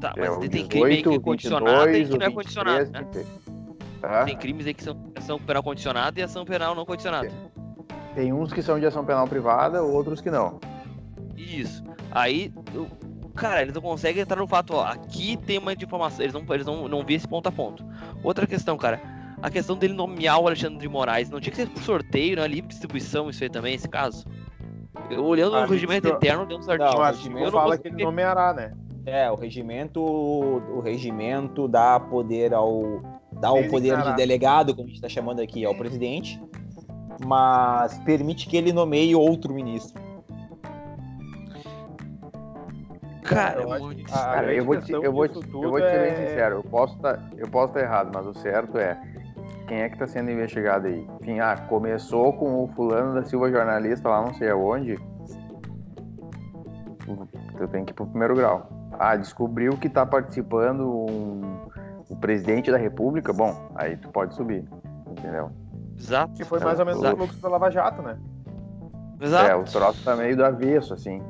Tá,
que
mas
é
tem crime aí que é
18,
condicionado e
22,
que não é condicionado,
23,
né?
26. Tá?
Tem crimes aí que são ação penal condicionada e ação penal não condicionada.
Tem uns que são de ação penal privada, outros que não.
Isso. Aí, eu- cara, eles não conseguem entrar no fato, ó, aqui tem uma informação, eles não, eles não, não vi esse ponto a ponto. Outra questão, cara, a questão dele nomear o Alexandre de Moraes, não tinha que ser por sorteio, não é livre distribuição isso aí também, esse caso? Eu, olhando
Ah,
o regimento interno, deu um
O
certinho.
Não,
artigo
eu não
fala que ele nomeará, né?
É, o regimento, o regimento dá poder ao dá o poder de delegado, como a gente está chamando aqui, ao presidente, mas permite que ele nomeie outro ministro.
Cara,
Eu
é
acho a
Cara, eu vou, te, eu, vou te, eu vou te ser bem
é-
sincero, eu posso estar posso estar errado, mas o certo é quem é que está sendo investigado aí? Enfim, ah, começou com o fulano da Silva jornalista lá não sei aonde. Tu tem que ir pro primeiro grau. Ah, descobriu que tá participando um, o presidente da república, bom, aí tu pode subir, entendeu?
Exato.
Que foi mais ou menos o
Exato.
fluxo da Lava Jato, né?
Exato.
É, o troço tá meio do avesso, assim.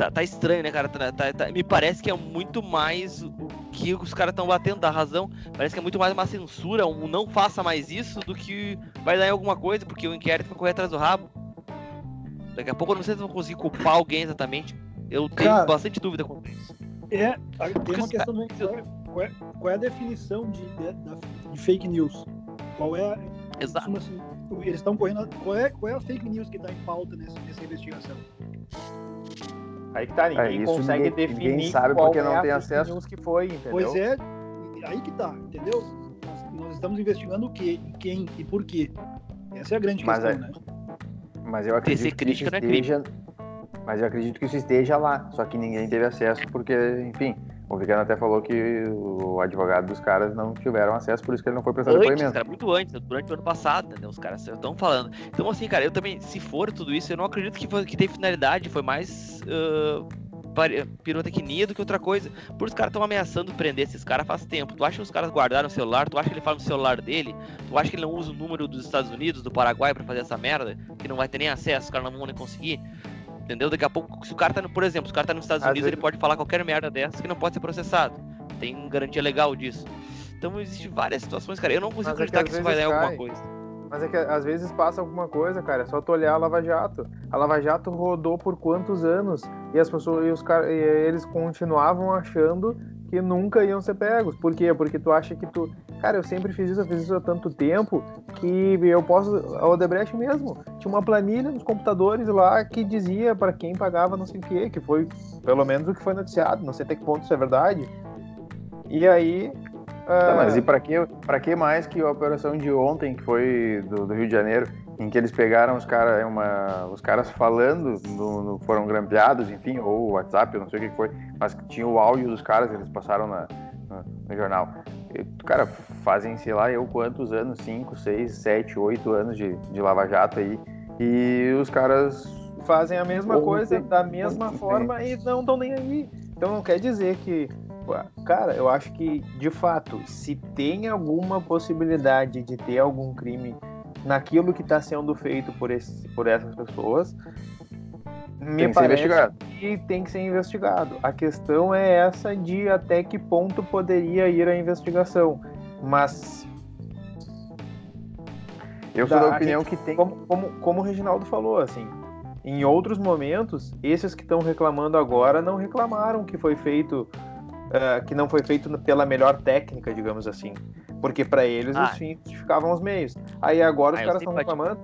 Tá, tá estranho, né, cara? Tá- tá- tá- me parece que é muito mais o que os caras estão batendo da razão. Parece que é muito mais uma censura, um não faça mais isso, do que vai dar em alguma coisa, porque o inquérito vai correr atrás do rabo. Daqui a pouco eu não sei se vão conseguir culpar alguém exatamente. Eu tenho
Cara,
bastante dúvida quanto a isso.
É, tem uma
os
questão. Qual é, qual é- qual é a definição de, de, de fake news? Qual é, a-
Exato.
assim, eles estão correndo. Qual é, qual é a fake news que está em pauta nessa, nessa investigação?
Aí que tá, ninguém
isso
consegue
ninguém-
definir
ninguém sabe
qual
porque não
é a
tem acesso.
que foi, entendeu?
Pois é, aí que tá, entendeu? Nós, nós estamos investigando o quê, e quem e por quê. Essa é a grande
Mas
questão,
é-
né?
Mas eu acredito
Tecer
que isso
não é
esteja. Mas eu acredito que isso esteja lá. Só que ninguém teve acesso porque, enfim, o Vicano até falou que o advogado dos caras não tiveram acesso, por isso que ele não foi prestar
Antes,
depoimento.
cara, muito antes, durante o ano passado, entendeu? Os caras estão falando. Então, assim, cara, eu também, se for tudo isso, eu não acredito que, foi, que tem finalidade, foi mais pare- pirotecnia do que outra coisa. Por os caras estão ameaçando prender esses caras faz tempo. Tu acha que os caras guardaram o celular? Tu acha que ele fala no celular dele? Tu acha que ele não usa o número dos Estados Unidos, do Paraguai pra fazer essa merda? Que não vai ter nem acesso, os caras não vão nem conseguir? Entendeu? Daqui a pouco, se o cara tá, no, por exemplo, se o cara tá nos Estados
Às
Unidos,
vezes-
ele pode falar qualquer merda dessa que não pode ser processado. Tem garantia legal disso. Então existe várias situações, cara. Eu não consigo
Mas é que
acreditar
às
que, isso vai dar
vezes
alguma
cai.
coisa.
Mas é que às vezes passa alguma coisa, cara. É só tu olhar a Lava Jato. A Lava Jato rodou por quantos anos? E as pessoas e os car... e eles continuavam achando que nunca iam ser pegos. Por quê? Porque tu acha que tu. Cara, eu sempre fiz isso, eu fiz isso há tanto tempo que eu posso. A Odebrecht mesmo. Tinha uma planilha nos computadores lá que dizia para quem pagava não sei o quê, que foi pelo menos o que foi noticiado. Não sei até que ponto isso é verdade. E aí.
Tá,
ah,
mas e pra que, pra que mais que a operação de ontem, que foi do, do Rio de Janeiro, em que eles pegaram os, cara, uma, os caras falando, no, no- foram grampeados, enfim, ou WhatsApp, eu não sei o que foi, mas tinha o áudio dos caras, eles passaram na, no, no jornal. E, cara, fazem, sei lá, eu quantos anos, 5, 6, 7, 8 anos de, de Lava Jato aí, e os caras
fazem a mesma
Ou
coisa
tem-
da mesma
tem-
forma e não estão nem aí. Então não quer dizer que. Cara, eu acho que, de fato, se tem alguma possibilidade de ter algum crime naquilo que está sendo feito por, esse, por essas pessoas, me
Tem que ser
parece
investigado.
que tem que ser investigado. A questão é essa de até que ponto poderia ir a investigação. Mas
Eu sou
Da-
da opinião
gente-
que tem.
como, como, como o Reginaldo falou, assim, em outros momentos, esses que estão reclamando agora não reclamaram que foi feito, eh, que não foi feito pela melhor técnica, digamos assim. Porque para eles
Ah.
os fins justificavam os meios. Aí agora os
Ah,
caras estão reclamando,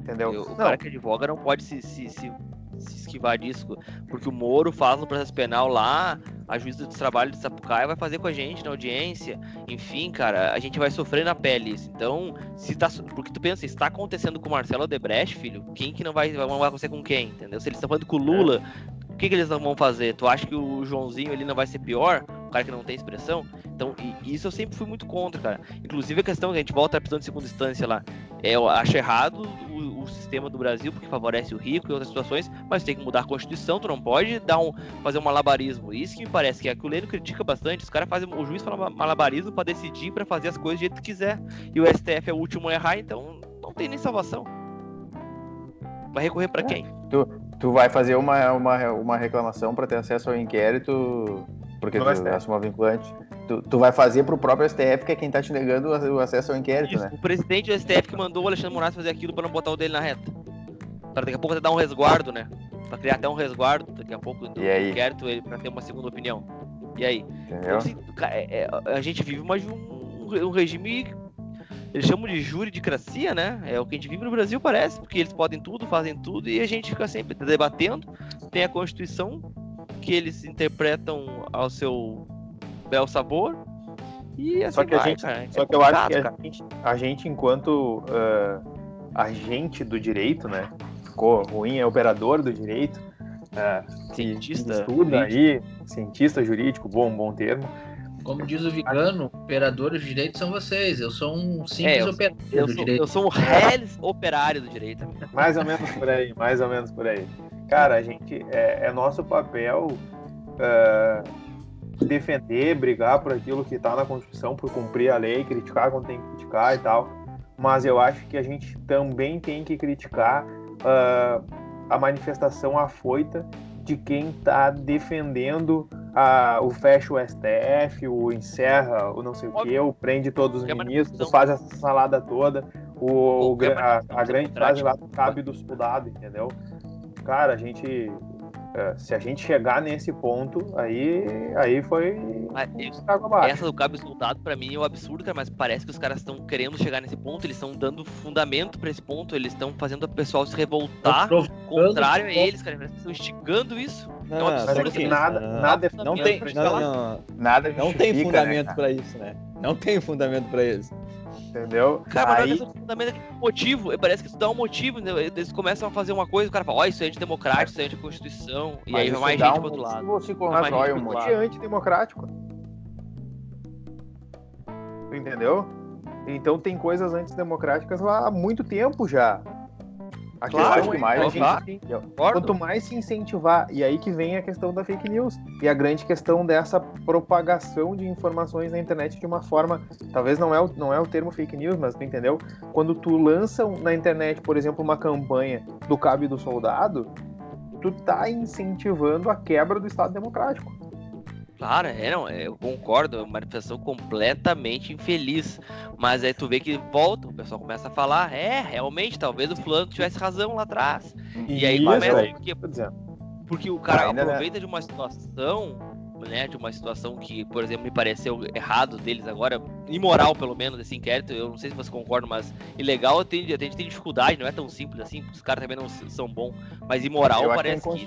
entendeu?
Eu- o
Não,
cara que advoga não pode se, se, se, se esquivar disso, porque o Moro faz no processo penal lá, a juíza do trabalho de Sapucaia vai fazer com a gente na audiência, enfim, cara, a gente vai sofrer na pele isso. Então, se tá, porque tu pensa, se tá acontecendo com o Marcelo Odebrecht, filho, quem que não vai, vai vai acontecer com quem, entendeu? Se eles estão falando com o Lula, o que que eles não vão fazer? Tu acha que o Joãozinho ali não vai ser pior? Cara que não tem expressão? Então, e- isso eu sempre fui muito contra, cara. Inclusive a questão que a gente volta à prisão de segunda instância lá. É, eu acho errado o, o sistema do Brasil, porque favorece o rico e outras situações, mas tem que mudar a Constituição, tu não pode dar um, fazer um malabarismo. Isso que me parece que é que o Lênin critica bastante, os caras fazem, o juiz fala malabarismo pra decidir, pra fazer as coisas do jeito que quiser. E o STF é o último a errar, então não tem nem salvação. Vai recorrer pra quem?
Tu vai fazer uma, uma, uma reclamação para ter acesso ao inquérito, porque
No
tu acha uma vinculante. Tu, tu vai fazer pro próprio STF, que é quem tá te negando o acesso ao inquérito,
Isso,
né?
o presidente do STF que mandou o Alexandre Moraes fazer aquilo pra não botar o dele na reta. Pra daqui a pouco até dar um resguardo, né? Pra criar até um resguardo, daqui a pouco do inquérito, ele, pra ter uma segunda opinião. E aí? Então, assim, é- é- a gente vive mais um, um regime. Eles chamam de juridicracia, né? É o que a gente vive no Brasil, parece, porque eles podem tudo, fazem tudo e a gente fica sempre debatendo. Tem a Constituição, que eles interpretam ao seu bel sabor. E assim
Só que a
vai,
gente-
cara.
Só
É
que eu acho que a gente, a gente, enquanto ah, agente do direito, né? Ficou ruim, é operador do direito. que
Cientista
estuda
jurídico.
aí, cientista jurídico, bom, bom termo.
Como diz o Vigano, operadores de direito são vocês. Eu sou um simples
É, eu-
operador
Eu
do
sou,
direito.
eu sou um réis operário do direito. amigo.
Mais ou menos por aí, mais ou menos por aí. Cara, a gente é, é nosso papel ah, defender, brigar por aquilo que está na Constituição, por cumprir a lei, criticar quando tem que criticar e tal. Mas eu acho que a gente também tem que criticar ah, a manifestação afoita de quem está defendendo a- o fecha o STF, o encerra o não sei o que, o prende todos os ministros, faz essa salada toda. O, o a, a grande frase lá cabe do soldado, entendeu? Cara, a gente. é, se a gente chegar nesse ponto, aí, aí foi abaixo.
Essa do cabo soldado, pra mim, é um absurdo, cara, mas parece que os caras estão querendo chegar nesse ponto, eles estão dando fundamento pra esse ponto, eles estão fazendo o pessoal se revoltar, contrário a eles, cara, parece que estão instigando isso.
Não,
É um
é
absurdo
que
isso.
nada,
não, não.
nada é
Não tem, não, não,
Nada
não tem fundamento
né,
pra isso, né? Não tem fundamento pra isso.
Entendeu?
Cara, é
aí,
é de motivo, parece que isso dá um motivo, entendeu? eles começam a fazer uma coisa, o cara fala, ó, isso é antidemocrático, isso é anticonstituição, e aí vai mais gente pro outro lado.
Você constrói um
é antidemocrático. Entendeu? Então tem coisas antidemocráticas lá há muito tempo já. A
Claro,
questão
que
é
mais
a gente? Quanto mais se incentivar, e aí que vem a questão da fake news e a grande questão dessa propagação de informações na internet de uma forma, talvez não é o, não é o termo fake news, mas tu entendeu? Quando tu lança na internet, por exemplo, uma campanha do Cabo e do Soldado,
tu tá incentivando a quebra do Estado Democrático.
Claro, é, não, é, eu concordo, é uma manifestação completamente infeliz. Mas aí tu vê que volta, o pessoal começa a falar, é, realmente, talvez o fulano tivesse razão lá atrás. E aí
Isso,
começa
aí,
porque, porque o cara
Ainda, né?
aproveita de uma situação, né, de uma situação que, por exemplo, me pareceu errado deles agora, imoral pelo menos, esse inquérito, eu não sei se você concorda, mas ilegal a gente tem dificuldade, não é tão simples assim, os caras também não são bons, mas imoral
Eu acho que é
parece que...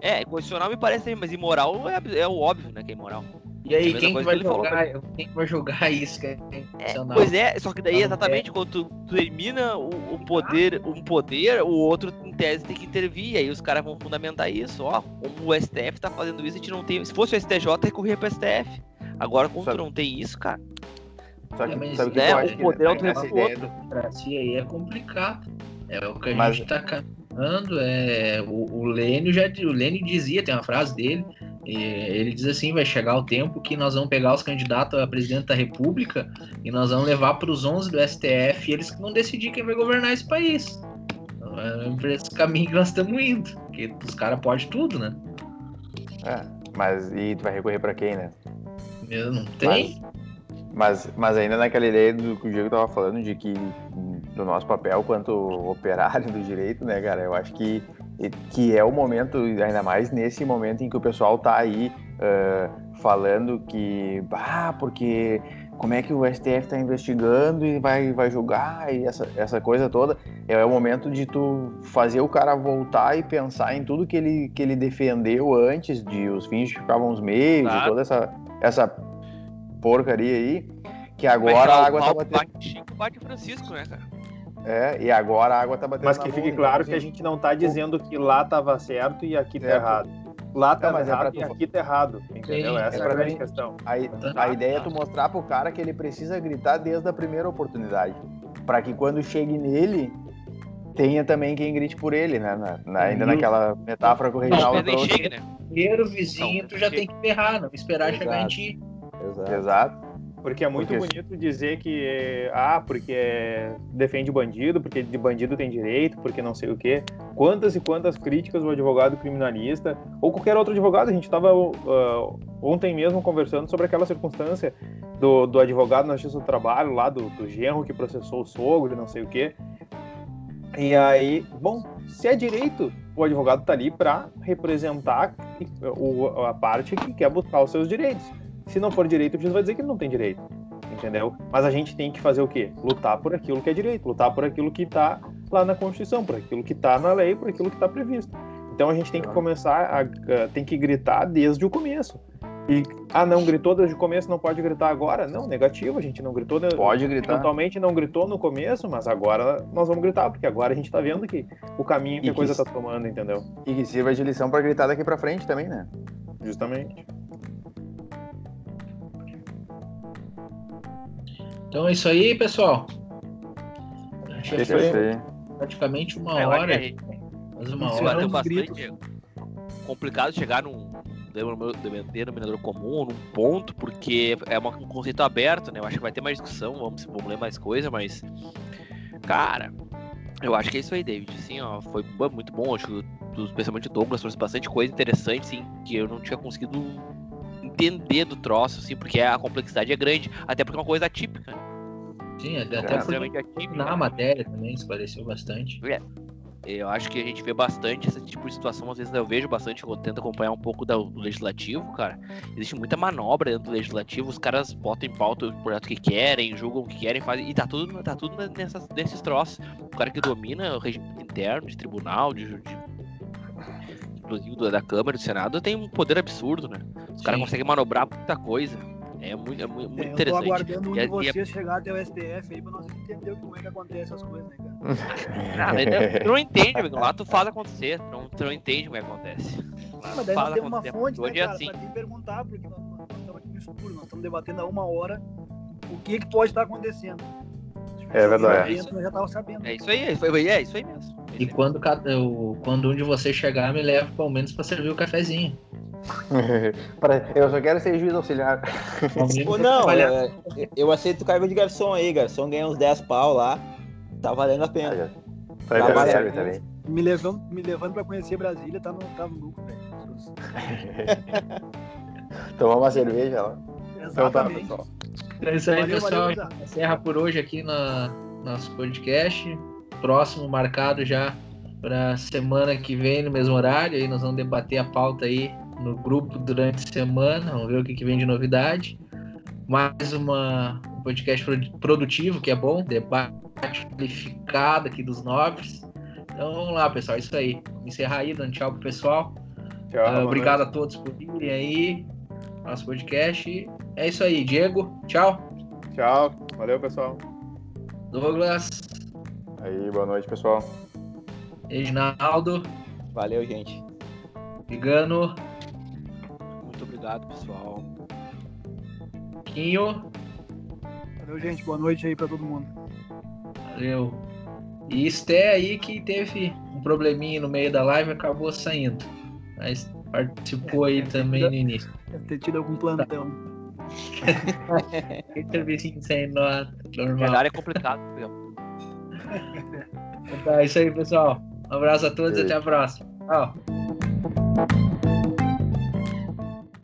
É, constitucional me parece mas imoral é, é o óbvio, né, que é imoral.
E aí,
É
quem que vai
que falou,
julgar? Quem que vai julgar isso? Que é
É, pois é, só que daí
Não,
exatamente quando tu, tu elimina o, o poder, um poder, o outro em tese tem que intervir, aí os caras vão fundamentar isso, ó, como o STF tá fazendo isso, a gente não tem, se fosse o STJ, recorria pro STF. Agora, como
Sabe-
tu não tem isso, cara,
Só que,
É, mas
sabe o que
né, o
que
poder é o
essa ideia do-
democracia aí é complicado. É o que a
Mas-
gente tá caminhando. É, o, o Lênio já o Lênio dizia, tem uma frase dele, ele diz assim: vai chegar o tempo que nós vamos pegar os candidatos a presidente da República e nós vamos levar para os 11 do STF e eles que vão decidir quem vai governar esse país. Então, é por esse caminho que nós estamos indo. Porque os caras podem tudo, né?
É, mas e tu vai recorrer pra quem, né?
Eu não tem.
Mas, mas ainda naquela ideia do que o Diego tava falando, de que do nosso papel quanto operário do direito, né, cara? Eu acho que, que é o momento, ainda mais nesse momento em que o pessoal tá aí ah, falando que, ah, porque como é que o STF tá investigando e vai, vai julgar e essa, essa coisa toda. É o momento de tu fazer o cara voltar e pensar em tudo que ele, que ele defendeu antes, de os fins justificavam os meios,
Claro.
toda essa, essa porcaria aí, que agora a água tá batendo.
bate Chico, bate Francisco, né, cara?
É, e agora a água tá batendo.
Mas que fique
então,
claro que a gente não tá dizendo que lá tava certo e aqui tá
É,
errado. Lá tá
mas é
errado
pra
e
tu-
aqui tá errado. Entendeu?
Sim,
Essa
é
é, a grande
mim-
questão.
A, a ideia é tu mostrar pro cara que ele precisa gritar desde a primeira oportunidade. Pra que quando chegue nele, tenha também quem grite por ele, né? Na- na- ainda
Uhum.
naquela metáfora que o Reinaldo
nem
trouxe.
chega, né?
Primeiro vizinho,
Não,
tu já
chega.
tem que ferrar, não esperar chegar em
Exato.
ti.
Exato.
Exato.
Porque é muito
Porque-
bonito dizer que, ah, porque é- defende bandido, porque de bandido tem direito, porque não sei o quê. Quantas e quantas críticas o advogado criminalista, ou qualquer outro advogado, a gente estava ontem mesmo conversando sobre aquela circunstância do, do advogado na Justiça do Trabalho, lá do, do genro que processou o sogro não sei o quê. E aí, bom, se é direito, o advogado tá ali para representar a parte que quer buscar os seus direitos. Se não for direito, o juiz vai dizer que ele não tem direito. Entendeu? Mas a gente tem que fazer o quê? Lutar por aquilo que é direito, lutar por aquilo que tá lá na Constituição, por aquilo que tá na lei, por aquilo que tá previsto. Então a gente tem que começar a, a- tem que gritar desde o começo. E ah, não gritou desde o começo, não pode gritar agora? Não, negativo, a gente não gritou.
Pode gritar.
Eventualmente não gritou no começo, mas agora nós vamos gritar, porque agora a gente tá vendo que o caminho que
E
a coisa
que-
tá tomando, entendeu?
E que sirva de lição pra gritar daqui pra frente também, né?
Justamente.
Então é isso aí, pessoal. A gente já foi praticamente uma
É,
hora. Quase uma hora.
bateu
os
bastante. complicado chegar num denominador comum, num ponto, porque é um conceito aberto, né? Eu acho que vai ter mais discussão, vamos, vamos ler mais coisa, mas. Cara, eu acho que é isso aí, David. Assim, ó, foi muito bom. Acho que, especialmente o Douglas, trouxe bastante coisa interessante, assim, que eu não tinha conseguido entender do troço, assim, porque a complexidade é grande, até porque é uma coisa atípica. né?
Sim, até
É,
porque
extremamente atípica.
na matéria também esclareceu bastante.
Eu acho que a gente vê bastante esse tipo de situação, às vezes eu vejo bastante, eu tento acompanhar um pouco da- do legislativo, cara. Existe muita manobra dentro do legislativo, os caras botam em pauta o projeto que querem, julgam o que querem, fazem, e tá tudo, tá tudo nessas, nesses troços. O cara que domina o regime interno, de tribunal, de, de inclusive do- da Câmara, do Senado, tem um poder absurdo, né? Os caras conseguem manobrar muita coisa. É muito, é muito, muito
É, eu tô
interessante.
aguardando um de
e a-
vocês chegar até o STF aí pra nós entender como é que acontece essas coisas, né, cara?
Ah, mas tu- não entende, amigo. Lá tu faz acontecer. Tu não, tu não entende o que acontece. Lá
Mas daí nós temos uma fonte, né,
Hoje é
cara,
assim.
pra te perguntar, porque nós, nós estamos aqui no escuro, nós estamos debatendo há uma hora o que que pode estar acontecendo.
É verdade.
Nós já tava sabendo.
É isso aí, é isso aí, é isso aí mesmo.
E quando, cada- o- quando um de vocês chegar, me leva pelo menos pra servir o cafezinho.
Eu só quero ser juiz auxiliar.
Ou não,
trabalhar.
é, eu aceito o cargo de garçom aí, garçom ganha uns 10 pau lá, tá valendo a pena.
Tá serve também.
me levando, me levando pra conhecer Brasília, tá no, tá no lucro, velho.
Tomar uma cerveja lá.
Então tá, pessoal.
É isso aí,
Valeu,
pessoal.
valeu,
encerra por hoje aqui no nosso podcast. Próximo marcado já para semana que vem, no mesmo horário. Aí nós vamos debater a pauta aí no grupo durante a semana. Vamos ver o que, que vem de novidade. Mais uma, um podcast produ- produtivo, que é bom. Debate qualificado aqui dos nobres. Então vamos lá, pessoal. É isso aí. Encerrar aí, dando tchau pro pessoal.
Tchau, boa
obrigado a todos por virem aí. Nosso podcast. É isso aí, Diego. Tchau.
noite. Tchau. Valeu, pessoal.
Douglas.
Aí, boa noite, pessoal.
Reginaldo.
Valeu, gente.
Vigano.
Muito obrigado, pessoal.
Quinho.
Valeu, gente. Boa noite aí pra todo mundo.
Valeu. E Esté aí que teve um probleminha no meio da live e acabou saindo. Mas participou aí também no início.
Deve ter tido algum plantão.
Aquele serviço sem nota, normal.
verdade é complicado.
Então, é isso aí, pessoal. Um abraço a todos e até a próxima. Tchau.